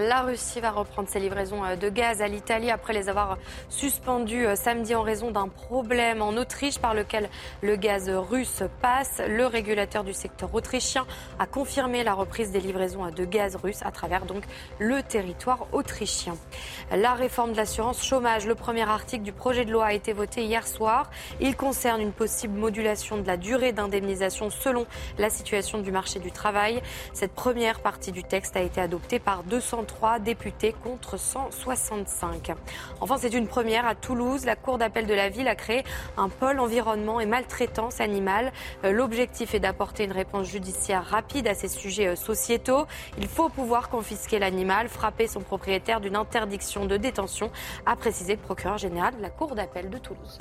La Russie va reprendre ses livraisons euh, de gaz à l'Italie après les avoir suspendues euh, samedi en raison d'un problème en Autriche par lequel le gaz russe passe. Le régulateur du secteur autrichien a confirmé la reprise des livraisons euh, de gaz russe à travers le territoire autrichien. La réforme de l'assurance chômage, le premier article du projet de loi a été voté hier soir. Il concerne une possible modulation de la durée d'indemnisation selon la situation du marché du travail. Cette première partie du texte a été adoptée par 203 députés contre 165. Enfin, c'est une première à Toulouse. La Cour d'appel de la ville a créé un pôle environnement et maltraitance animale. Euh, L'objectif est d'apporter une réponse judiciaire rapide à ces sujets euh, sociétaux. Il faut pouvoir confisquer l'animal, frapper son propriétaire d'une interdiction de détention, a précisé le procureur général de la Cour d'appel de Toulouse.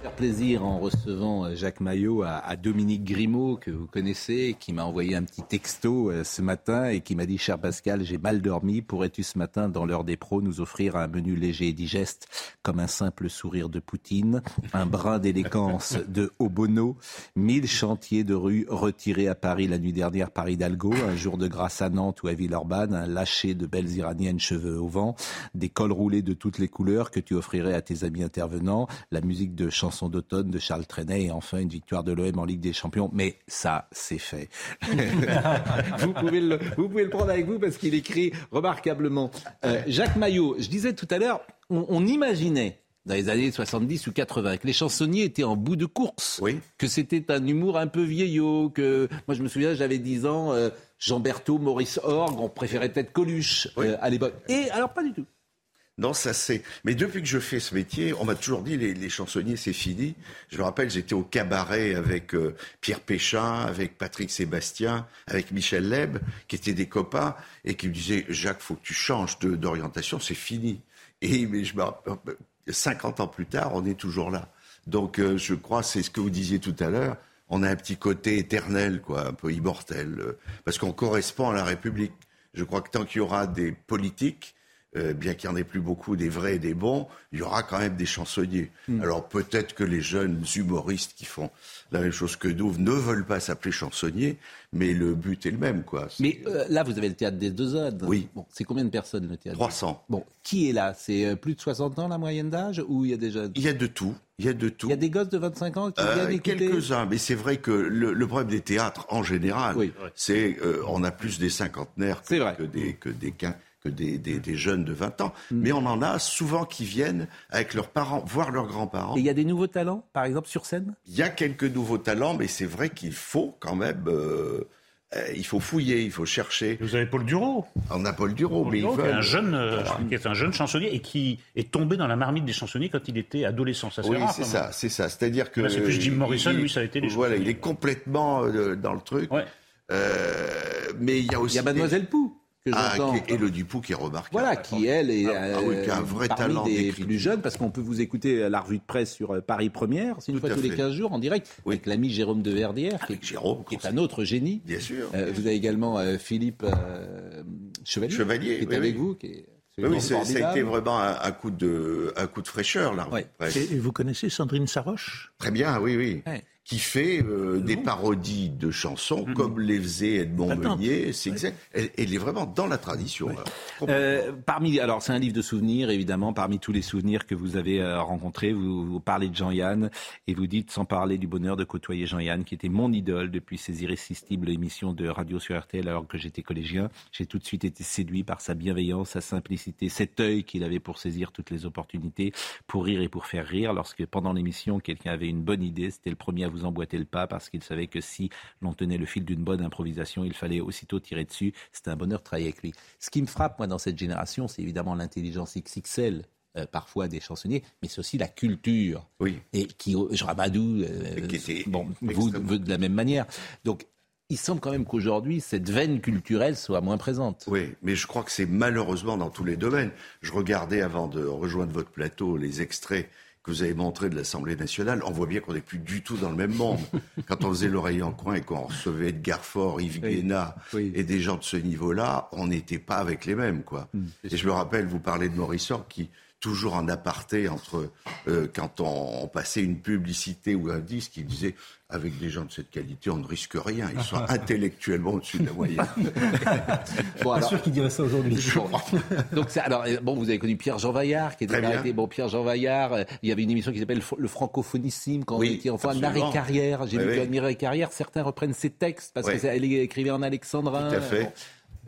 Faire plaisir en recevant euh, Jacques Maillot à, Dominique Grimaud, que vous connaissez, qui m'a envoyé un petit texto euh, ce matin et qui m'a dit Cher Pascal, j'ai mal dormi. Pourrais-tu ce matin, dans l'heure des pros, nous offrir un menu léger et digeste, comme un simple sourire de Poutine, un brin d'élégance de Obono, mille chantiers de rue retirés à Paris la nuit dernière par Hidalgo, un jour de grâce à Nantes ou à Villeurbanne, un lâcher de belles iraniennes cheveux au vent, des cols roulés de toutes les couleurs que tu offrirais à tes amis intervenants, la musique de chansons d'automne de Charles Trenet et enfin une victoire de l'OM en Ligue des Champions. Mais ça, c'est fait. <laughs> vous, pouvez le, vous pouvez le prendre avec vous parce qu'il écrit remarquablement. Euh, Jacques Maillot, je disais tout à l'heure, on, on imaginait dans les années 70 ou 80, que les chansonniers étaient en bout de course, que c'était un humour un peu vieillot, que moi je me souviens, j'avais 10 ans, euh, Jean Berthaud, Maurice Orgue, on préférait peut-être Coluche euh, à l'époque. Et alors pas du tout.
Non, ça c'est. Mais depuis que je fais ce métier, on m'a toujours dit les, chansonniers c'est fini. Je me rappelle, j'étais au cabaret avec euh, Pierre Péchin, avec Patrick Sébastien, avec Michel Leb, qui étaient des copains et qui me disaient Jacques, faut que tu changes d'orientation, c'est fini. Et mais je me rappelle, 50 ans plus tard, on est toujours là. Donc euh, je crois, c'est ce que vous disiez tout à l'heure. On a un petit côté éternel, quoi, un peu immortel, euh, parce qu'on correspond à la République. Je crois que tant qu'il y aura des politiques, euh, bien qu'il n'y en ait plus beaucoup des vrais et des bons, il y aura quand même des chansonniers.
Hmm.
Alors peut-être que les jeunes humoristes qui font la même chose que nous ne veulent pas s'appeler chansonniers, mais le but est le même, quoi.
Mais euh, là, vous avez le théâtre des deux ânes.
Oui.
Bon, c'est combien de personnes le théâtre
300.
Bon, qui est là? C'est euh, plus de 60 ans la moyenne d'âge? Ou il y a des jeunes?
Il y a de tout. Il y a de tout.
Il y a des gosses de 25 ans qui
Euh,
viennent écouter?
Quelques-uns, mais c'est vrai que le, le problème des théâtres en général, c'est euh, on a plus des cinquantenaires que, que des que des quin- que des, des- des jeunes de 20 ans,
Mm.
mais on en a souvent qui viennent avec leurs parents, voir leurs grands-parents.
Et il y a des nouveaux talents, par exemple, sur scène?
Il y a quelques nouveaux talents, mais c'est vrai qu'il faut quand même, euh, euh, il faut fouiller, il faut chercher.
Vous avez Paul Duro.
On a Paul Duro,
Paul
mais
Duro, est
veulent.
un jeune, euh,
Voilà.
qui est un jeune chansonnier et qui est tombé dans la marmite des chansonniers quand il était adolescent. Ça, c'est
Oui,
rare,
c'est ça, c'est ça. C'est-à-dire que
Là, c'est plus Jim
il-
Morrison,
il-
lui, ça a été les
Voilà, il est complètement euh, dans le truc. Euh, mais il y a aussi.
Il y a Mademoiselle
des-
Pou, que
Ah,
j'entends.
qui est Elodie Pou qui est remarquable.
Voilà, qui elle est
Ah, ah oui, qui a un vrai
parmi
talent
des plus jeunes, parce qu'on peut vous écouter à la revue de presse sur euh, Paris Première, c'est une
Tout
fois tous les
fait.
15 jours en direct, avec l'ami Jérôme de Verdière, qui, est, qui est un autre génie.
Bien sûr.
Euh, vous avez également euh, Philippe euh, Chevalier,
Chevalier,
qui est
oui,
avec
oui.
vous, qui est
Oui, ça a été vraiment un, un coup de, un coup de fraîcheur, là.
Et vous connaissez Sandrine Saroche?
Très bien, oui, oui. Qui fait euh, des parodies de chansons comme les faisait Edmond
Attends.
Meunier. C'est exact. Elle, elle est vraiment dans la tradition. là.
Euh, parmi, alors c'est un livre de souvenirs évidemment. Parmi tous les souvenirs que vous avez euh, rencontrés, vous, vous parlez de Jean-Yann et vous dites sans parler du bonheur de côtoyer Jean-Yann, qui était mon idole depuis ses irrésistibles émissions de radio sur RTL alors que j'étais collégien. J'ai tout de suite été séduit par sa bienveillance, sa simplicité, cet œil qu'il avait pour saisir toutes les opportunités, pour rire et pour faire rire. Lorsque pendant l'émission quelqu'un avait une bonne idée, c'était le premier à vous emboîter le pas parce qu'il savait que si l'on tenait le fil d'une bonne improvisation, il fallait aussitôt tirer dessus. C'était un bonheur de travailler avec lui. Ce qui me frappe, moi, dans cette génération, c'est évidemment l'intelligence XXL. euh, parfois des chansonniers, mais c'est aussi la culture.
Oui.
Et qui, je Rabadou, euh, bon, vous, vous de la même manière. Donc, il semble quand même qu'aujourd'hui, cette veine culturelle soit moins présente.
Oui, mais je crois que c'est malheureusement dans tous les domaines. Je regardais avant de rejoindre votre plateau les extraits que vous avez montrés de l'Assemblée nationale. On voit bien qu'on n'est plus du tout dans le même monde. <laughs> Quand on faisait l'oreille en coin et qu'on recevait Edgar Faure, Yves
Oui.
Guéna et des gens de ce niveau-là, on n'était pas avec les mêmes, quoi.
Hmm,
et je me rappelle, vous parlez de Maurice Orr qui toujours en aparté entre euh, quand on, on passait une publicité ou un disque, il disait avec des gens de cette qualité, on ne risque rien. Ils sont <laughs> intellectuellement au-dessus de la moyenne. <laughs>
Bon, alors-
sûr qu'il dirait ça aujourd'hui.
Bon. Donc, alors, euh, bon, vous avez connu Pierre-Jean Vaillard, qui était
Très bien.
arrêté. Bon, Pierre-Jean Vaillard, euh, il y avait une émission qui s'appelle le Fr- le Francophonissime quand
Oui,
on était enfant, un arrêt carrière. J'ai
Oui,
vu
oui.
arrêt carrière, certains reprennent ses textes parce
Oui.
qu'elle écrivait en alexandrin.
Tout à fait.
Bon.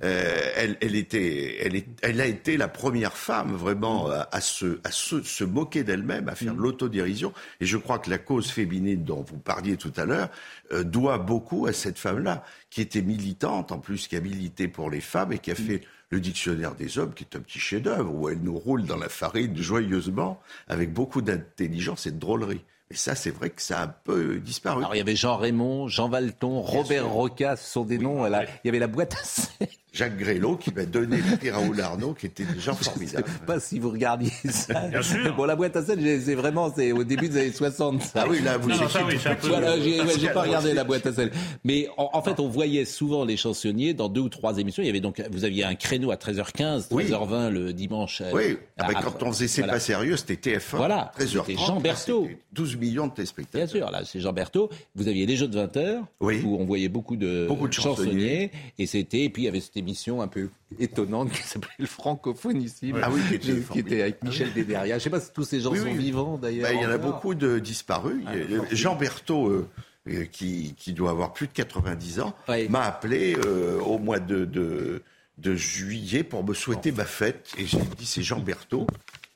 Euh, elle, elle était, elle, est- elle a été la première femme vraiment à, à se, à se, se moquer d'elle-même, à faire de l'autodérision. Et je crois que la cause féminine dont vous parliez tout à l'heure euh, doit beaucoup à cette femme-là, qui était militante, en plus qui a milité pour les femmes et qui a fait le dictionnaire des hommes, qui est un petit chef-d'œuvre, où elle nous roule dans la farine joyeusement, avec beaucoup d'intelligence et de drôlerie. Mais ça, c'est vrai que ça a un peu disparu.
Alors, il y avait Jean Raymond, Jean Valton, Robert Roca, ce sont des noms. là. Il y avait la boîte à.
Jacques Grélot qui m'a donné le prix Raoul Arnaud, qui était des <laughs> gens
Je sais pas si vous regardiez ça.
Bien sûr.
Bon, la boîte à sel, c'est vraiment, c'est au début des années 60. ça.
Ah oui, là, vous
Non, ça, oui, peu-
Voilà, j'ai ouais, j'ai pas regardé la boîte à sel. Mais en, en fait, on voyait souvent les chansonniers dans deux ou trois émissions. Il y avait donc, vous aviez un créneau à 13h15, 13h20 le dimanche. euh,
Oui, ah ben,
à-
quand on faisait C'est
voilà.
pas sérieux, c'était TF1.
Voilà,
13h30.
c'était Jean Berthaud.
c'était 12 millions de téléspectateurs.
Bien sûr, là, c'est Jean Berthaud. Vous aviez les jeux de 20 heures, où on voyait beaucoup de,
Beaucoup de chansonniers.
Et c'était, et puis il y avait cette émission un peu étonnante qui s'appelait le francophonisme.
Ah oui, qui était
qui
formidable.
était avec Michel Dédéria. Je sais pas si tous ces gens
Oui,
sont
oui.
vivants d'ailleurs.
Ben, il y en a beaucoup de disparus. Il y a- Jean Berthaud, euh, euh, qui, qui doit avoir plus de 90 ans, m'a appelé euh, au mois de, de, de juillet pour me souhaiter ma fête. Et j'ai dit, c'est Jean Berthaud.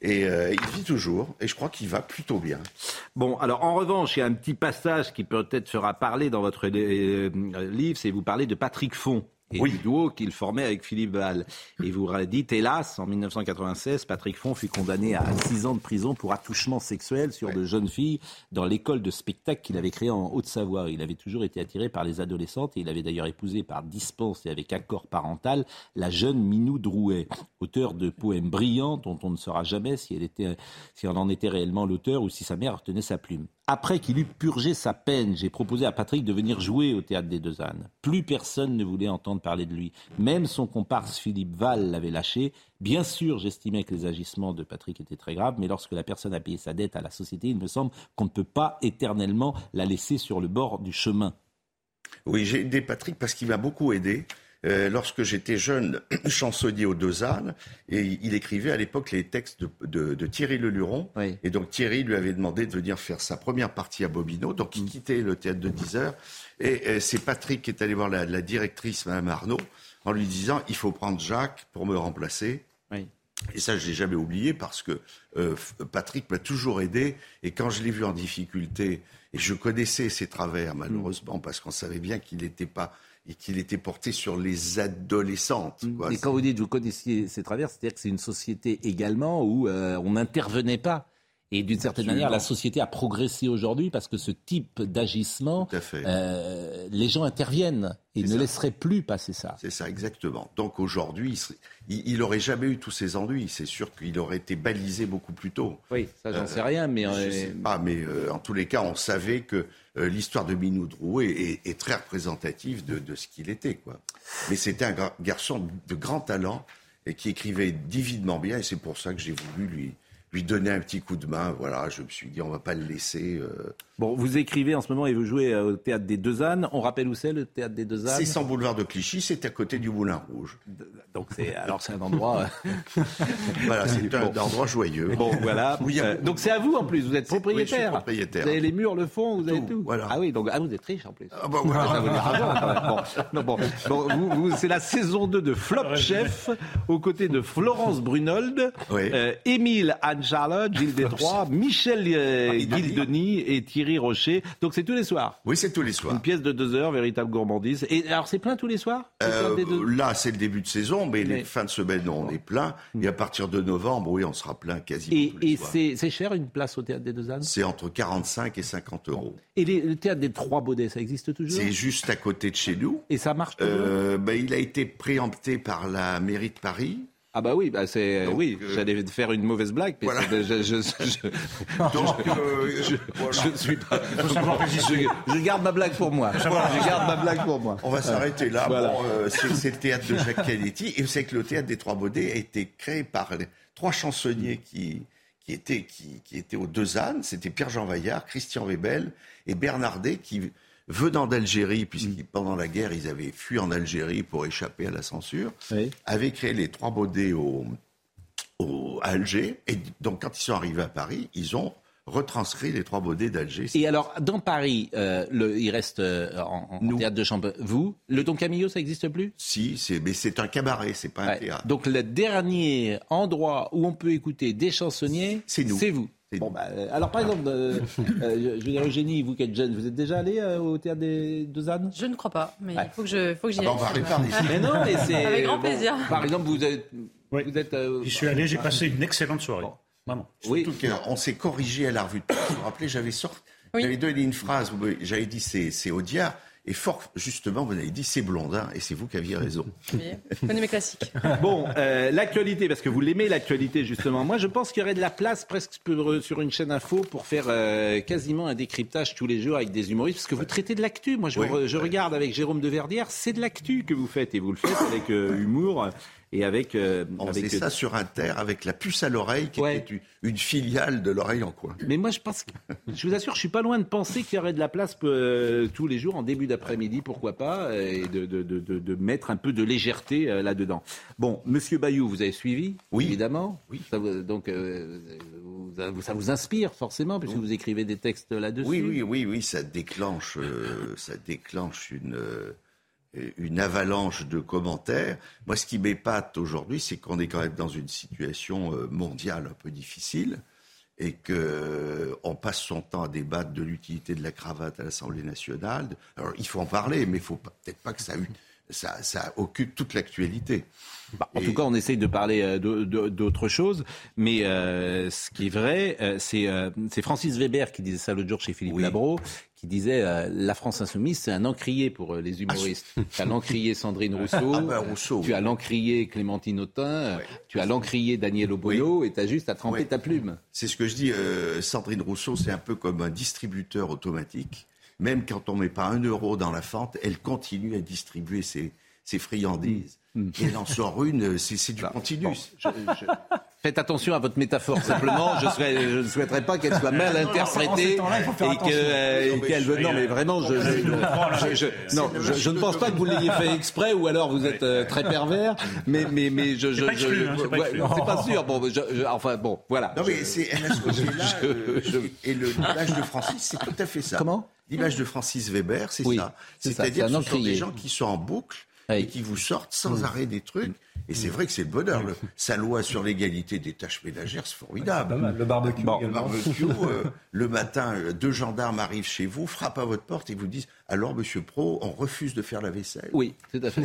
Et euh, il vit toujours. Et je crois qu'il va plutôt bien.
Bon, alors en revanche, il y a un petit passage qui peut-être fera parler dans votre euh, livre, c'est vous parlez de Patrick Font. Et du duo qu'il formait avec Philippe Val. Et vous dites, hélas, en 1996, Patrick Font fut condamné à 6 ans de prison pour attouchement sexuel sur de jeunes filles dans l'école de spectacle qu'il avait créée en Haute-Savoie. Il avait toujours été attiré par les adolescentes et il avait d'ailleurs épousé par dispense et avec accord parental la jeune Minou Drouet, auteur de poèmes brillants dont on ne saura jamais si elle était, si elle en était réellement l'auteur ou si sa mère retenait sa plume. Après qu'il eut purgé sa peine, j'ai proposé à Patrick de venir jouer au théâtre des Deux Ânes. Plus personne ne voulait entendre parler de lui. Même son comparse Philippe Val l'avait lâché. Bien sûr, j'estimais que les agissements de Patrick étaient très graves, mais lorsque la personne a payé sa dette à la société, il me semble qu'on ne peut pas éternellement la laisser sur le bord du chemin.
Oui, j'ai aidé Patrick parce qu'il m'a beaucoup aidé. Euh, lorsque j'étais jeune <clears throat> chansonnier aux Deux Ânes, et il écrivait à l'époque les textes de, de- de Thierry Leluron. Et donc Thierry lui avait demandé de venir faire sa première partie à Bobino. Donc il quittait le théâtre de 10 heures. Et euh, c'est Patrick qui est allé voir la, la directrice, Madame Arnaud, en lui disant il faut prendre Jacques pour me remplacer. Et ça, je l'ai jamais oublié parce que euh, Patrick m'a toujours aidé. Et quand je l'ai vu en difficulté, et je connaissais ses travers malheureusement parce qu'on savait bien qu'il n'était pas et qu'il était porté sur les adolescentes. quoi.
Mais quand vous dites vous connaissiez ces travers, c'est-à-dire que c'est une société également où euh, on n'intervenait pas. Et d'une certaine
Absolument.
manière, la société a progressé aujourd'hui parce que ce type d'agissement, euh, les gens interviennent et ne laisseraient plus passer ça.
C'est ça, exactement. Donc aujourd'hui, il, serait- il, il aurait jamais eu tous ces ennuis. C'est sûr qu'il aurait été balisé beaucoup plus tôt.
Oui, ça j'en sais rien, mais
Je
euh,
sais pas, mais euh, en tous les cas, on savait que euh, l'histoire de Minou Drouet est, est très représentative de, de ce qu'il était, quoi. Mais c'était un garçon de grand talent et qui écrivait divinement bien, et c'est pour ça que j'ai voulu lui lui donner un petit coup de main. Voilà, je me suis dit, on va pas le laisser. euh,
Bon, vous écrivez en ce moment et vous jouez euh, au théâtre des Deux Ânes. On rappelle où c'est le théâtre des Deux Ânes?
C'est sans boulevard de Clichy, c'est à côté du Moulin Rouge.
Donc c'est alors c'est un endroit. euh, <laughs>
voilà, c'est un
Bon.
endroit joyeux.
Bon, voilà. <laughs>
A
Euh, donc c'est à vous en plus. Vous êtes propriétaire.
Oui, je suis propriétaire.
Vous avez les murs, le fond, vous avez tout. Ah oui, donc ah, vous êtes riche en plus.
Ah bah voilà.
Ça vous quand même. Bon, non, bon, bon, vous- vous- c'est la saison 2 de Flop Chef, aux côtés de Florence Brunold, euh, Émile Anne-Charlotte, Gilles Détroit, Michel euh, Guildeny et Thierry Rocher. Donc c'est tous les soirs.
Oui, c'est tous les soirs.
Une pièce de deux heures, véritable gourmandise. Et alors c'est plein tous les soirs
Euh,
Deux-
là, c'est le début de saison, mais,
Mais-
les fins de semaine, on est plein. Et à partir de novembre, oui, on sera plein quasiment.
Et,
tous les
et
soirs.
c'est c'est cher une place au théâtre des Deux Ânes?
C'est entre 45 et 50 euros.
Et les- le théâtre des Trois Baudets, ça existe toujours?
C'est juste à côté de chez nous.
Et ça marche toujours?
Euh, ben, Il a été préempté par la mairie de Paris.
Ah bah oui, bah c'est oui, j'allais faire une mauvaise blague, mais je, je, je, <laughs>
Donc,
je-
euh,
je-
voilà.
je suis pas.
Faut savoir résister.
Je, je garde ma blague pour moi.
Voilà.
Je garde ma blague pour moi.
On va s'arrêter là.
Voilà.
Bon, euh, c'est c'est le théâtre de Jacques Canetti. Et vous savez que le théâtre des Trois Baudets a été créé par les trois chansonniers qui, qui, étaient, qui, qui étaient aux Deux Ânes. C'était Pierre-Jean Vaillard, Christian Webel et Bernardet qui, venant d'Algérie, puisqu'ils pendant la guerre, ils avaient fui en Algérie pour échapper à la censure, avaient créé les Trois Baudets au, au, à Alger. Et donc, quand ils sont arrivés à Paris, ils ont retranscrit les Trois Baudets d'Alger.
Et alors, dans Paris, euh, le, il reste euh, en, en théâtre de chambre. Vous, le Don Camillo, ça n'existe plus?
Si, c'est, mais c'est un cabaret, c'est pas un théâtre.
Donc, le dernier endroit où on peut écouter des chansonniers,
c'est nous.
C'est vous. Bon, bah, euh, alors, par exemple, euh, <laughs> euh, je veux dire, Eugénie, vous qui êtes jeune, vous êtes déjà allé euh, au théâtre des Deux Ânes?
Je ne crois pas, mais
Ouais.
il faut que je, faut que j'y
Ah bah,
aille.
on va réparer. Mais non, mais c'est. <laughs>
Avec grand
bon,
plaisir.
Par exemple, vous êtes. Vous êtes euh,
J'y suis allé, j'ai passé une excellente soirée. Vraiment.
Surtout qu'on s'est corrigé à la revue de presse. Vous vous rappelez, j'avais sorti, j'avais donné une phrase, j'avais dit c'est, c'est Audiard, et fort justement, vous avez dit c'est Blondin, et c'est vous qui aviez raison. <laughs>
Connais mes classiques. <laughs>
Bon, euh, l'actualité, parce que vous l'aimez l'actualité justement. Moi, je pense qu'il y aurait de la place presque euh, sur une chaîne info pour faire euh, quasiment un décryptage tous les jours avec des humoristes, parce que vous traitez de l'actu. Moi, je,
Oui.
re- je regarde avec Jérôme de Verdière, c'est de l'actu que vous faites, et vous le faites avec euh, humour et avec. euh,
On
avec
faisait ça sur Inter avec la puce à l'oreille, qui était une, filiale de l'oreille en coin.
Mais moi, je pense, que- je vous assure, je suis pas loin de penser qu'il y aurait de la place euh, tous les jours en début d'après-midi, pourquoi pas, euh, et de, de, de, de- de mettre un peu de légèreté euh, là-dedans. Bon, Monsieur Bayou, vous avez suivi, oui, évidemment. Oui. Ça vous- donc, euh, ça vous inspire forcément, puisque vous écrivez des textes là-dessus.
Oui, oui, oui, oui, ça déclenche, euh, ça déclenche une, euh, une avalanche de commentaires. Moi, ce qui m'épate aujourd'hui, c'est qu'on est quand même dans une situation euh, mondiale un peu difficile et que on passe son temps à débattre de l'utilité de la cravate à l'Assemblée nationale. Alors, il faut en parler, mais il faut pas- peut-être pas que ça, ça occupe toute l'actualité.
Bah, En tout cas, on essaye de parler euh, d'autre chose. Mais euh, ce qui est vrai, euh, c'est euh, Francis Weber qui disait ça l'autre jour chez Philippe Labro, qui disait euh, la France insoumise, c'est un encrier pour les humoristes. tu as l'encrier Sandrine Rousseau,
Ah bah, Rousseau,
tu as l'encrier Clémentine Autain, tu as l'encrier Daniel Obono, et tu as juste à tremper
Oui.
ta plume.
C'est ce que je dis. Sandrine Rousseau, c'est un peu comme un distributeur automatique. Même quand on met pas un euro dans la fente, elle continue à distribuer ses, ses friandises. Et elle en sort une, c'est c'est du continu.
Faites attention à votre métaphore, simplement. je, serais, je ne souhaiterais pas qu'elle soit mal interprétée et que, euh, et qu'elle veut. Non, mais vraiment, je, je, je- je- non, je, je ne pense pas que vous l'ayez fait exprès ou alors vous êtes euh, très pervers. Mais, mais, mais je, je,
pas exclu, hein, c'est pas
ouais,
exclu.
c'est pas sûr. Bon, je- je- enfin, bon, voilà.
Non, mais c'est euh, et l'image de Francis, c'est tout à fait ça.
Comment?
L'image de Francis Weber, c'est
Oui,
ça.
c'est
C'est-à-dire
c'est
ce sont des gens qui sont en boucle et qui vous sortent sans
Mm.
arrêt des trucs. Et c'est vrai que c'est le bonheur. Le- sa loi sur l'égalité des tâches ménagères, c'est formidable.
Pas mal. Le barbecue.
Bon, le
également.
barbecue, <laughs> euh, le matin, euh, deux gendarmes arrivent chez vous, frappent à votre porte et vous disent Alors, monsieur Pro, on refuse de faire la vaisselle?
Oui, tout à fait.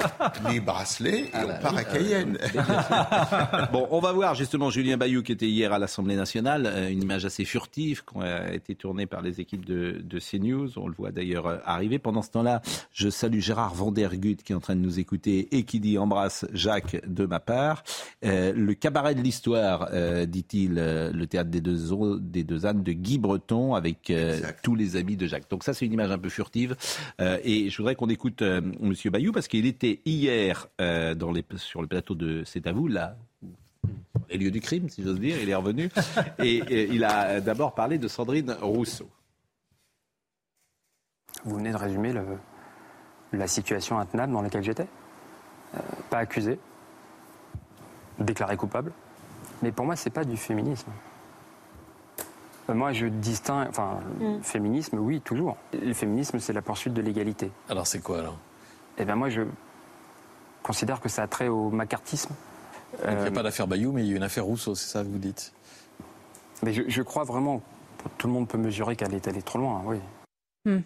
<laughs>
Les bracelets et
Ah
on
bah
part
oui,
à Cayenne. <laughs>
Bon, on va voir justement Julien Bayou qui était hier à l'Assemblée nationale, euh, une image assez furtive qui a été tournée par les équipes de, de CNews. On le voit d'ailleurs arriver. Pendant ce temps-là, je salue Gérard Vandergut qui est en train de nous écouter et qui dit embrasse Jacques de ma part. Euh, le cabaret de l'histoire, euh, dit-il, euh, le théâtre des deux, des deux ânes de Guy Breton avec euh, tous les amis de Jacques. Donc ça, c'est une image un peu furtive. Euh, et je voudrais qu'on écoute euh, Monsieur Bayou parce qu'il était hier euh, dans les, sur le plateau de C'est à vous, là, les lieux du crime, si j'ose dire. Il est revenu. <laughs> Et, et il a d'abord parlé de Sandrine Rousseau.
Vous venez de résumer le- la situation intenable dans laquelle j'étais? Euh, pas accusé, déclaré coupable. Mais pour moi, c'est pas du féminisme. Euh, Moi, je distingue. Enfin, le féminisme, oui, toujours. Le féminisme, c'est la poursuite de l'égalité.
Alors, c'est quoi alors?
Eh bien, moi, je considère que ça a trait au macartisme.
Il n'y
Euh,
a pas d'affaire Bayou, mais il y a une affaire Rousseau, c'est ça que vous dites?
Mais je, je crois vraiment, tout le monde peut mesurer qu'elle est allée trop loin, oui.
Hmm.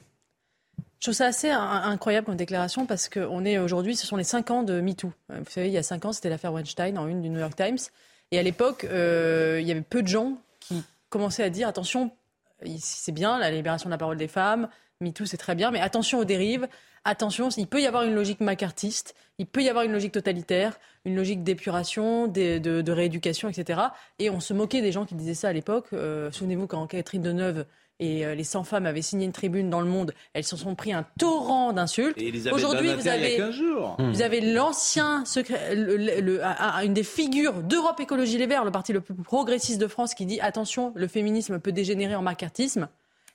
Je trouve ça assez in- incroyable comme déclaration parce qu'on est aujourd'hui, ce sont les 5 ans de MeToo. Euh, Vous savez, il y a 5 ans, c'était l'affaire Weinstein en une du New York Times. Et à l'époque, euh, il y avait peu de gens qui commençaient à dire attention, c'est bien la libération de la parole des femmes, MeToo c'est très bien, mais attention aux dérives, attention, il peut y avoir une logique macartiste, il peut y avoir une logique totalitaire, une logique d'épuration, de rééducation, etc. Et on se moquait des gens qui disaient ça à l'époque. Euh, Souvenez-vous quand Catherine Deneuve et euh, les 100 femmes avaient signé une tribune dans le monde, elles se sont pris un torrent d'insultes. Aujourd'hui, vous avez,
il y a 15 jours.
vous avez l'ancien secret, le- le- le- à- à- une des figures d'Europe Écologie Les Verts, le parti le plus progressiste de France, qui dit attention, le féminisme peut dégénérer en macartisme.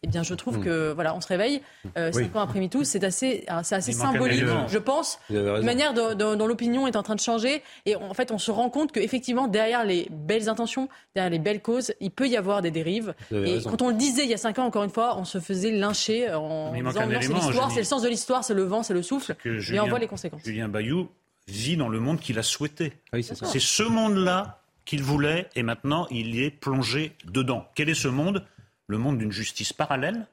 Eh bien, je trouve
Mm.
que voilà, on se réveille euh,
Oui.
cinq ans après MeToo, c'est assez, euh, c'est assez symbolique, je pense,
raison.
manière dont, dont- dont l'opinion est en train de changer. Et en fait, on se rend compte qu'effectivement, derrière les belles intentions, derrière les belles causes, il peut y avoir des dérives. Et
raison.
quand on le disait il y a cinq ans, encore une fois, on se faisait lyncher en
il manque
disant non, c'est l'histoire, c'est le sens de l'histoire, c'est le vent, c'est le souffle.
que
Et on voit les conséquences.
Julien Bayou vit dans le monde qu'il a souhaité.
c'est
ça.
C'est ce monde-là qu'il voulait et maintenant il y est plongé dedans. Quel est ce monde? Le monde d'une justice parallèle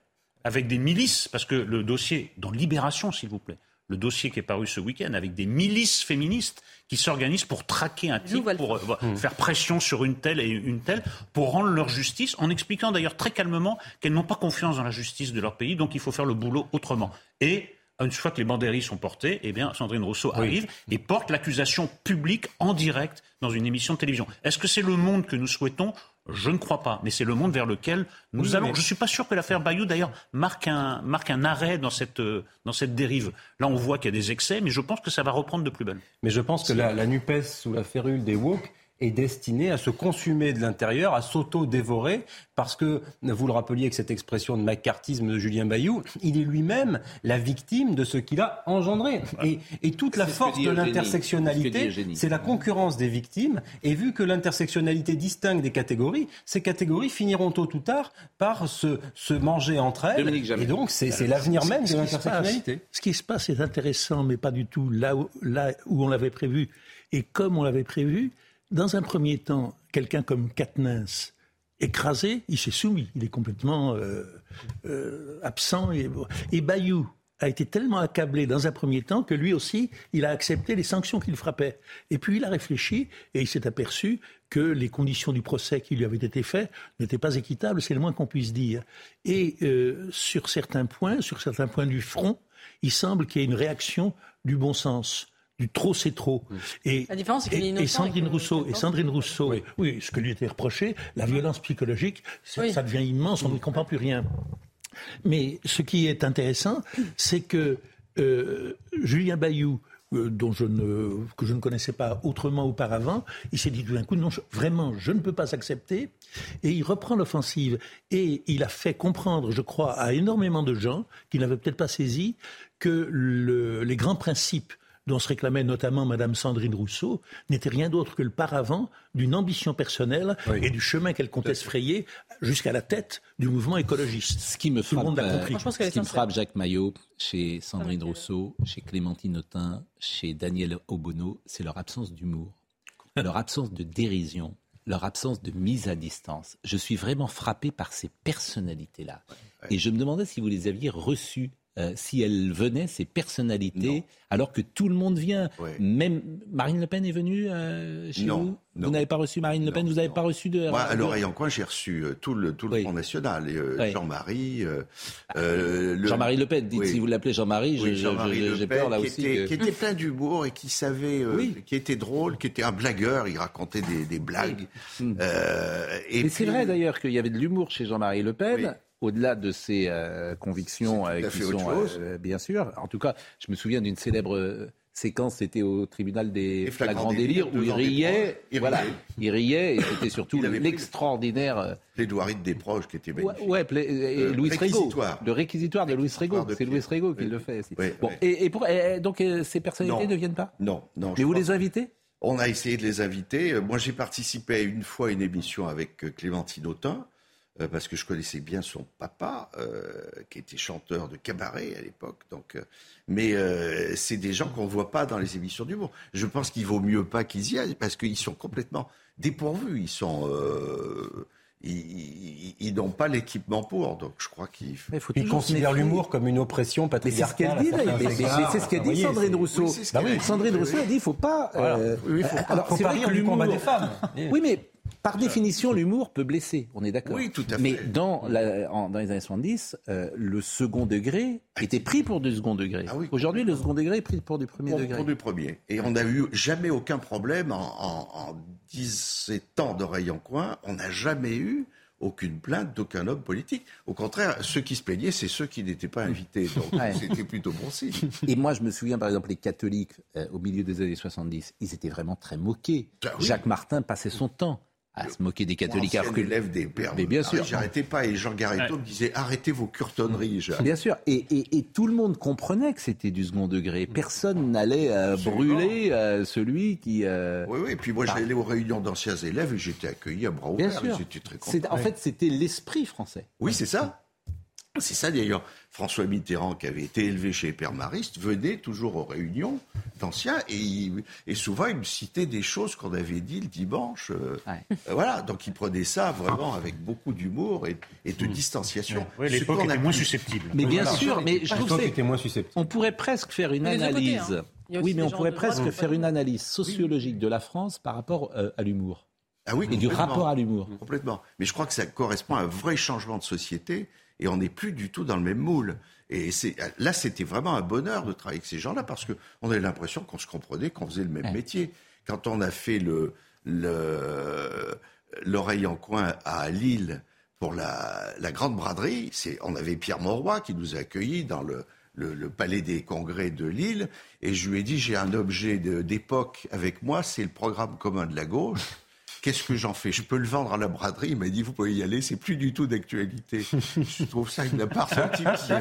avec des milices, parce que le dossier, dans Libération s'il vous plaît, le dossier qui est paru ce week-end avec des milices féministes qui s'organisent pour traquer un type, pour euh, faire pression sur une telle et une telle, pour rendre leur justice, en expliquant d'ailleurs très calmement qu'elles n'ont pas confiance dans la justice de leur pays, donc il faut faire le boulot autrement. Et une fois que les banderies sont portées, eh bien, Sandrine Rousseau arrive et porte l'accusation publique en direct dans une émission de télévision. Est-ce que c'est le monde que nous souhaitons? Je ne crois pas, mais c'est le monde vers lequel nous
Oui,
allons.
mais-
Je ne suis pas sûr que l'affaire Bayou, d'ailleurs, marque un, marque un arrêt dans cette, euh, dans cette dérive. Là, on voit qu'il y a des excès, mais je pense que ça va reprendre de plus belle.
Mais je pense que la, la NUPES sous la férule des woke est destinée à se consumer de l'intérieur, à s'auto-dévorer, parce que, vous le rappeliez avec cette expression de macartisme de Julien Bayou, il est lui-même la victime de ce qu'il a engendré. Et, et toute la force de l'intersectionnalité, c'est la concurrence des victimes. Et vu que l'intersectionnalité distingue des catégories, ces catégories finiront tôt ou tard par se, se manger entre elles. Et donc, c'est c'est l'avenir même de l'intersectionnalité.
Ce qui se passe est intéressant, mais pas du tout là où, là où on l'avait prévu et comme on l'avait prévu. Dans un premier temps, quelqu'un comme Katnins, écrasé, il s'est soumis. Il est complètement euh, euh, absent. Et, Bayou a été tellement accablé dans un premier temps que lui aussi, il a accepté les sanctions qu'il frappait. Et puis il a réfléchi et il s'est aperçu que les conditions du procès qui lui avaient été faites n'étaient pas équitables, c'est le moins qu'on puisse dire. Et euh, sur certains points, sur certains points du front, il semble qu'il y ait une réaction du bon sens. Du trop, c'est trop. Et,
La différence, c'est qu'il est
et-
innocent
et
et
Sandrine Rousseau, et. Sandrine Rousseau, oui. ce que lui était reproché, la violence psychologique, ça,
Oui.
ça devient immense, on ne comprend plus rien. Mais ce qui est intéressant, c'est que euh, Julien Bayou, euh, dont je ne, que je ne connaissais pas autrement auparavant. Il s'est dit tout d'un coup, non, je- vraiment, je ne peux pas accepter. Et il reprend l'offensive. Et il a fait comprendre, je crois, à énormément de gens qui n'avaient peut-être pas saisi que le- les grands principes dont se réclamait notamment Madame Sandrine Rousseau, n'étaient rien d'autre que le paravent d'une ambition personnelle et du chemin qu'elle comptait se frayer jusqu'à la tête du mouvement écologiste.
Ce qui me
Tout le
frappe,
monde l'a
euh,
compris.
ce qui me frappe Jacques Maillot, chez Sandrine Rousseau, chez Clémentine Autain, chez Daniel Obono, c'est leur absence d'humour, leur absence de dérision, leur absence de mise à distance. Je suis vraiment frappé par ces personnalités-là. Et je me demandais si vous les aviez reçues. Euh, si elles venaient, ces personnalités, alors que tout le monde vient. Même Marine Le Pen est venue euh, chez
Non,
vous
non.
Vous n'avez pas reçu Marine Le Pen Vous n'avez pas reçu de...
Moi, à l'oreille en coin, j'ai reçu euh, tout le, tout le Front National,
Oui.
Jean-Marie. le-
Jean-Marie Le Pen, dites
Oui.
si vous l'appelez Jean-Marie,
Oui,
j'ai peur là
qui
aussi.
Était,
que-
Qui était plein d'humour et qui savait, qui était drôle, qui était un blagueur, il racontait des, des blagues. Et
Mais c'est vrai d'ailleurs qu'il y avait de l'humour chez Jean-Marie Le Pen. Au-delà de ses euh, convictions euh,
à
qui sont, euh, bien sûr. En tout cas, je me souviens d'une célèbre séquence, c'était au tribunal des
Les flagrants
flagrants délires,
délires,
où il riait.
Il
voilà,
riait.
il riait et c'était surtout l'extraordinaire.
Plaidoirie des proches qui était
Ouais,
magnifique.
ouais, pla- et
Euh,
Louis
réquisitoire.
Le réquisitoire de Louis Régo.
de
C'est Louis Régo qui le fait. aussi. bon,
ouais.
Et, et pour, et donc euh, ces personnalités
Non.
ne viennent pas?
Non, non.
Mais vous les invitez?
On a essayé de les inviter. Moi, j'ai participé une fois à une émission avec Clémentine Autain, euh, parce que je connaissais bien son papa, euh, qui était chanteur de cabaret à l'époque. Donc, euh, mais euh, c'est des gens qu'on ne voit pas dans les émissions d'humour. Je pense qu'il vaut mieux pas qu'ils y aillent, parce qu'ils sont complètement dépourvus. Ils sont... euh, ils, ils- ils n'ont pas l'équipement pour, donc je crois qu'il faut...
Ils considèrent l'humour comme une oppression
Mais c'est ce
patriarcale.
qu'elle dit,
à
là.
certains
Mais- mais- mais
égards.
c'est ce qu'a dit
voyez,
Sandrine Rousseau.
Oui, c'est ce
Bah
qu'elle
oui,
a dit,
Sandrine
oui,
Rousseau a dit il faut pas.
Voilà.
euh,
Oui, il faut pas- faut
c'est
pas
vrai
rire
que
du combat
l'humour-
des femmes.
Oui, mais par définition, l'humour peut blesser. On est d'accord.
Oui, tout à fait.
Mais dans, la- en- dans les années 70, euh, le second degré était pris pour du second degré. Aujourd'hui, le second degré est pris pour du premier
pour,
degré.
pour du premier. Et on n'a eu jamais aucun problème en, en, en 17 ans d'oreille en coin. On n'a jamais eu aucune plainte d'aucun homme politique. Au contraire, ceux qui se plaignaient, c'est ceux qui n'étaient pas invités. <laughs> Donc
Ouais.
c'était plutôt bon signe.
Et moi, je me souviens, par exemple, les catholiques, euh, au milieu des années 70, ils étaient vraiment très moqués.
Ah oui.
Jacques Martin passait son temps à se moquer des catholiques.
Ancien
que-
élève des pères.
Mais bien
Ah
sûr.
J'arrêtais pas. Et Jean Garetto me disait arrêtez vos curtonneries.
Bien sûr, et, et- et tout le monde comprenait que c'était du second degré. Personne n'allait euh, brûler euh, celui qui. euh,
Oui, oui. Et puis moi,
bah,
j'allais aux réunions d'anciens élèves et j'étais accueilli à bras
Bien
ouverts.
sûr.
Ils étaient très.
En fait, c'était l'esprit français.
Oui, c'est ça. C'est ça d'ailleurs. François Mitterrand, qui avait été élevé chez les Pères Maristes, venait toujours aux réunions d'anciens et, il- et souvent il me citait des choses qu'on avait dit le dimanche. euh, euh, voilà, donc il prenait ça vraiment avec beaucoup d'humour et, et de distanciation.
Oui,
Ce
l'époque était moins susceptible.
Mais bien
Voilà.
sûr, mais je trouve que c'est-
moins susceptible.
on pourrait presque faire une
côtés,
analyse.
hein.
Oui, mais on pourrait presque faire une analyse sociologique de la France par rapport euh, à l'humour.
Ah oui,
Et du rapport à l'humour.
Complètement. Mais je crois que ça correspond à un vrai changement de société et on n'est plus du tout dans le même moule. Et là, c'était vraiment un bonheur de travailler avec ces gens-là parce qu'on avait l'impression qu'on se comprenait, qu'on faisait le même métier. Quand on a fait le, le, l'oreille en coin à Lille pour la, la grande braderie, on avait Pierre Mauroy qui nous a accueillis dans le, le, le palais des congrès de Lille et je lui ai dit j'ai un objet d'époque avec moi, c'est le programme commun de la gauche. Qu'est-ce que j'en fais? Je peux le vendre à la braderie. Il m'a dit, vous pouvez y aller, c'est plus du tout d'actualité. <laughs> Je trouve ça une part type qui a fait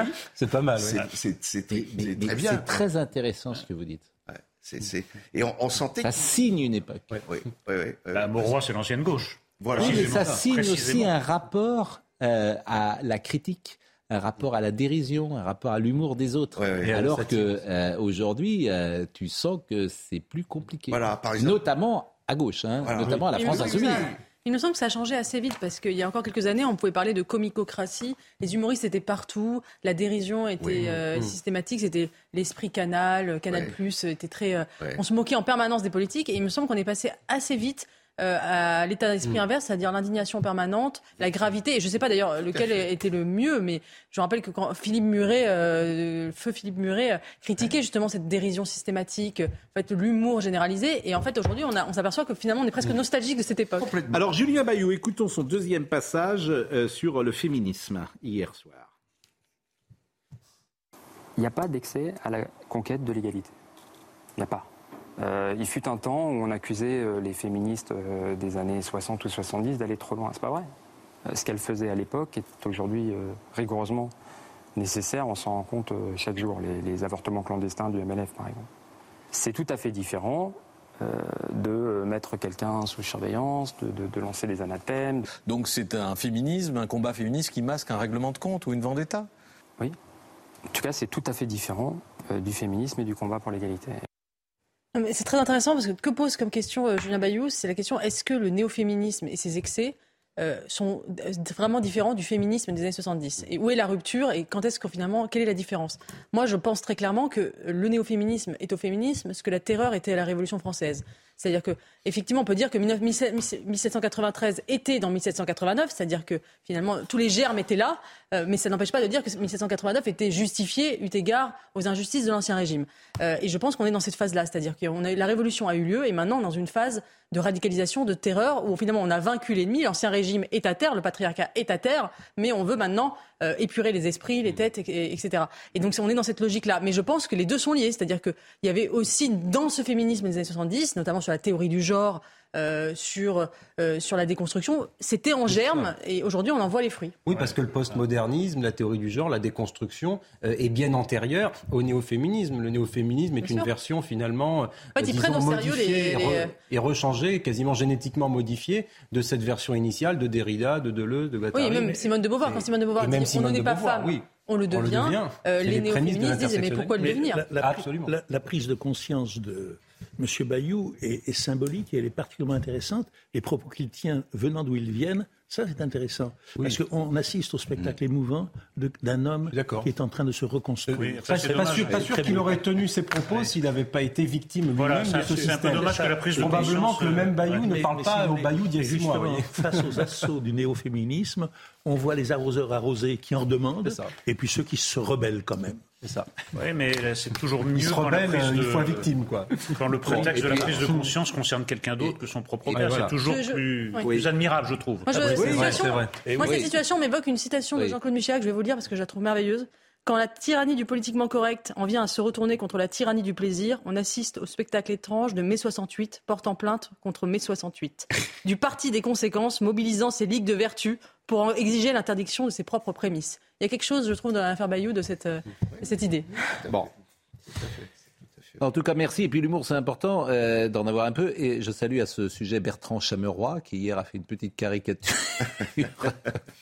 écrit.
C'est pas mal.
C'est
oui.
c'est- c'est-
Mais-
c'est
mais
très bien.
C'est très intéressant ce que vous dites.
Ouais, c'est- c'est- Et on, on sentait
Ça signe une époque.
Oui, oui, oui, oui.
Bah, Mauroy, c'est l'ancienne gauche.
Voilà.
Oui, mais ça signe aussi un rapport euh, à la critique, un rapport à la dérision, un rapport à l'humour des autres.
Ouais, ouais.
Alors que euh, aujourd'hui, euh, tu sens que c'est plus compliqué.
Voilà, par exemple.
Notamment à gauche, hein,
Voilà.
notamment à la France
semble que
insoumise.
ça- Il me semble que ça a changé assez vite parce qu'il y a encore quelques années, on pouvait parler de comicocratie. Les humoristes étaient partout, la dérision était
Oui.
euh,
Mm.
systématique, c'était l'esprit Canal, Canal
Ouais.
Plus, était très. euh,
Ouais.
On se moquait en permanence des politiques et il me semble qu'on est passé assez vite. Euh, à l'état d'esprit
Mm.
inverse, c'est-à-dire l'indignation permanente, la gravité. Et je ne sais pas d'ailleurs lequel était le mieux, mais je me rappelle que quand Philippe Muret, euh, feu Philippe Muret, euh, critiquait justement cette dérision systématique, euh, en fait, l'humour généralisé. Et en fait, aujourd'hui, on, a- on s'aperçoit que finalement, on est presque nostalgique de cette époque.
Alors, Julien Bayou, écoutons son deuxième passage euh, sur le féminisme hier soir.
Il n'y a pas d'accès à la conquête de l'égalité. Il n'y a pas. Euh, il fut un temps où on accusait euh, les féministes euh, des années 60 ou 70 d'aller trop loin. C'est pas vrai. Ce qu'elles faisaient à l'époque est aujourd'hui euh, rigoureusement nécessaire. On s'en rend compte chaque jour. Les, les avortements clandestins du MLF, par exemple. C'est tout à fait différent de mettre quelqu'un sous surveillance, de, de- de lancer des anathèmes.
Donc c'est un féminisme, un combat féministe qui masque un règlement de compte ou une vendetta?
Oui. En tout cas, c'est tout à fait différent du féminisme et du combat pour l'égalité.
C'est très intéressant parce que que pose comme question euh, Julien Bayou, c'est la question est-ce que le néo-féminisme et ses excès euh, sont euh, vraiment différents du féminisme des années 70 Et où est la rupture et quand est-ce que finalement, quelle est la différence? Moi, je pense très clairement que le néo-féminisme est au féminisme ce que la terreur était à la Révolution française. C'est-à-dire que, effectivement, on peut dire que 19- 1793 était dans 1789, c'est-à-dire que finalement tous les germes étaient là, euh, mais ça n'empêche pas de dire que 1789 était justifié eu égard aux injustices de l'ancien régime. Euh, et je pense qu'on est dans cette phase-là, c'est-à-dire que la révolution a eu lieu et maintenant on dans une phase de radicalisation, de terreur, où finalement on a vaincu l'ennemi, l'ancien régime est à terre, le patriarcat est à terre, mais on veut maintenant euh, épurer les esprits, les têtes, et- et- etc. Et donc on est dans cette logique-là. Mais je pense que les deux sont liés, c'est-à-dire qu'il y avait aussi dans ce féminisme des années 70, notamment sur la théorie du genre, euh, sur, euh, sur la déconstruction, c'était en germe et aujourd'hui on en voit les fruits.
Oui, parce que le postmodernisme, la théorie du genre, la déconstruction euh, est bien antérieure au néo-féminisme. Le néo-féminisme est
Bien
une
sûr.
version finalement
En fait, ils
disons,
prennent au sérieux
modifiée
les-
et re-
les-
et rechangée, quasiment génétiquement modifiée de cette version initiale de Derrida, de Deleuze, de Guattari.
Oui, et même Simone de Beauvoir, quand Simone de Beauvoir dit on
de
n'est pas femme,
oui.
on le
On le
devient, euh,
C'est
les néo-féministes disent mais pourquoi le devenir
la, la-
Absolument.
la- la prise de conscience de M. Bayou est, est symbolique et elle est particulièrement intéressante. Les propos qu'il tient venant d'où ils viennent, ça c'est intéressant. Parce qu'on assiste au spectacle émouvant de- d'un homme qui est en train de se reconstruire.
Pas, pas sûr, pas sûr qu'il aurait tenu ses propos s'il n'avait pas été victime lui-même
Voilà,
de
ça,
ce
c'est un peu
système.
dommage que la prise de
Probablement que le même Bayou
ouais.
ne
Mais-
parle
mais
pas
si
au Bayou d'il y a
face aux assauts du néo-féminisme, on voit les arroseurs arrosés qui en demandent, et puis ceux qui se rebellent quand même.
C'est ça.
Oui, mais là, c'est toujours mieux
Il se
quand la
rebelle
prise
une fois victime, quoi.
Quand le prétexte
Bon,
de la prise de conscience concerne quelqu'un d'autre que son propre père,
voilà.
c'est toujours
Je- je-
plus,
oui.
plus admirable, je trouve.
Moi, je- cette situation,
Et
moi,
oui.
cette situation m'évoque une citation de. Jean-Claude Michéac, je vais vous le dire parce que je la trouve merveilleuse. Quand la tyrannie du politiquement correct en vient à se retourner contre la tyrannie du plaisir, on assiste au spectacle étrange de mai 68 portant plainte contre mai 68. Du parti des conséquences mobilisant ses ligues de vertu pour exiger l'interdiction de ses propres prémices. Il y a quelque chose, je trouve, dans l'affaire Bayou de cette, euh, de cette idée.
Bon. En tout cas, merci. Et puis l'humour, c'est important euh, d'en avoir un peu. Et je salue à ce sujet Bertrand Chameroy, qui hier a fait une petite caricature <laughs>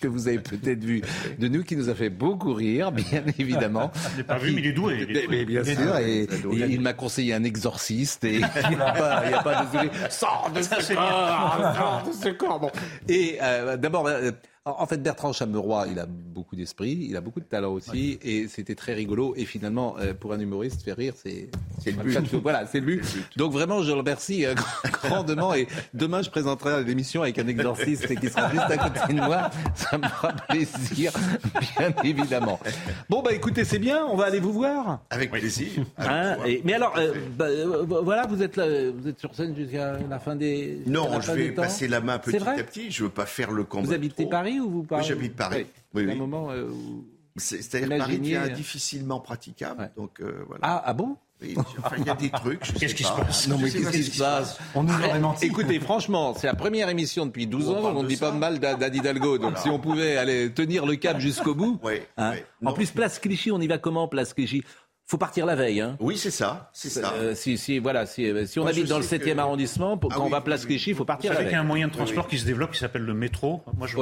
que vous avez peut-être vue de nous, qui nous a fait beaucoup rire, bien <laughs> évidemment.
Je l'ai pas vu, mais il est doué. il est doué.
Mais bien
Il est
sûr,
doué.
et, et il m'a conseillé un exorciste et il n'y a <laughs> pas, il y a pas désolé, sors de ce corps, sors de ce corps. Bon. Et euh, d'abord, euh, en fait, Bertrand Chameroy, il a beaucoup d'esprit, il a beaucoup de talent aussi, et c'était très rigolo. Et finalement, euh, pour un humoriste, faire rire, c'est c'est le but. voilà, c'est le but. Donc vraiment, je le remercie euh, <laughs> grandement. Et demain, je présenterai l'émission avec un exorciste qui sera juste à côté de moi. Ça me fera plaisir, bien évidemment. Bon, bah écoutez, c'est bien. On va aller vous voir.
Avec plaisir.
Hein, et- mais alors, euh, bah, euh, voilà, vous êtes, là, vous êtes sur scène jusqu'à la fin des.
Non, je vais
temps
passer la main petit à petit. Je veux pas faire le combat.
Vous habitez
trop.
Paris ou vous parlez
Oui, j'habite Paris.
Oui.
Oui,
C'est un
oui.
moment euh, où-
C'est- C'est-à-dire que Paris devient difficilement praticable. Donc, euh, voilà.
Ah, ah bon?
Oui, enfin, il y a des <laughs> trucs.
Qu'est-ce qui se
pas.
passe?
Non, mais qu'est-ce qui se passe?
On nous aurait menti.
Écoutez, franchement, c'est la première émission depuis 12
On
ans où on dit
ça.
pas mal d'A- d'Anne Hidalgo. Donc si on pouvait aller tenir le cap jusqu'au bout. Hein. En
Non.
plus, place Clichy, on y va comment, place Clichy? Faut partir la veille. Hein.
Oui, c'est ça. C'est ça.
Euh, si, si, voilà, si, euh, si on
Moi,
habite dans le
sais
7e
que-
arrondissement, pour,
Ah
quand on
oui,
va place
oui,
Clichy, il faut
Vous
partir la
savez qu'il y a
veille.
un moyen de transport qui se développe qui s'appelle le métro. Moi, je...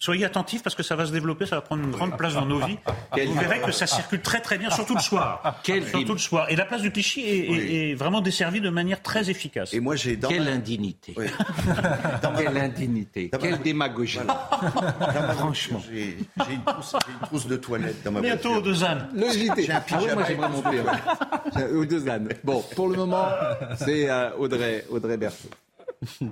Soyez attentifs parce que ça va se développer, ça va prendre une grande place dans nos vies. <laughs>
Quel-
Vous verrez que ça circule très très bien, surtout le soir.
Quel
surtout le soir. Et la place du Clichy est, est-
Oui.
est vraiment desservie de manière très efficace.
Et moi, j'ai dans
Quelle
ma-
indignité.
Oui. <laughs>
Quelle indignité.
Dans ma-
Quelle démagogie.
Franchement, j'ai une, une trousse de toilette dans ma
Bientôt
voiture.
de Zanne.
Le JT.
J'ai un
Ah ouais, moi j'aimerais monter. ouais. Aux deux ânes. Bon, pour le moment, c'est euh, Audrey, Audrey Berthaud. <laughs>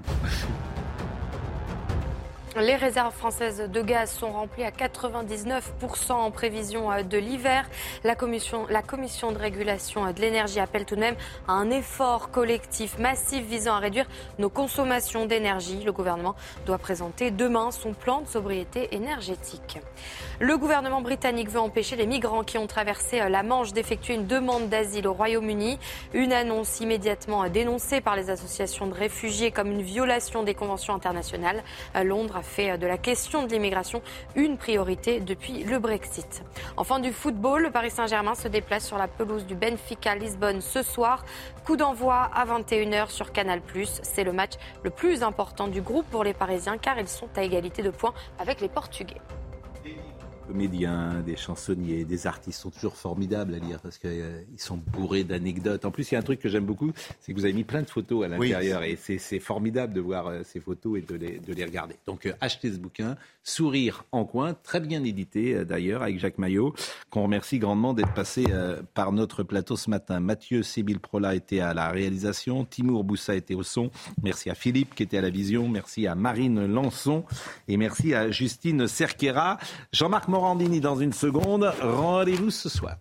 Les réserves françaises de gaz sont remplies à 99% en prévision euh, de l'hiver. La commission, de régulation euh, de l'énergie appelle tout de même à un effort collectif massif visant à réduire nos consommations d'énergie. Le gouvernement doit présenter demain son plan de sobriété énergétique. Le gouvernement britannique veut empêcher les migrants qui ont traversé euh, la Manche d'effectuer une demande d'asile au Royaume-Uni. Une annonce immédiatement dénoncée par les associations de réfugiés comme une violation des conventions internationales. Londres a fait de la question de l'immigration une priorité depuis le Brexit. Enfin du football, le Paris Saint-Germain se déplace sur la pelouse du Benfica Lisbonne ce soir. Coup d'envoi à 21h sur Canal+. C'est le match le plus important du groupe pour les Parisiens car ils sont à égalité de points avec les Portugais
comédiens, des chansonniers, des artistes sont toujours formidables à lire parce qu'ils euh, sont bourrés d'anecdotes. En plus, il y a un truc que j'aime beaucoup, c'est que vous avez mis plein de photos à l'intérieur et c'est formidable de voir euh, ces photos et de les, de les regarder. Donc, euh, achetez ce bouquin, Sourire en coin, très bien édité d'ailleurs avec Jacques Maillot, qu'on remercie grandement d'être passé par notre plateau ce matin. Mathieu Sibyl Prola était à la réalisation, Timour Boussa était au son. Merci à Philippe qui était à la vision, merci à Marine Lançon et merci à Justine Cerquera. Jean-Marc Morandini dans une seconde. Rendez-vous ce soir.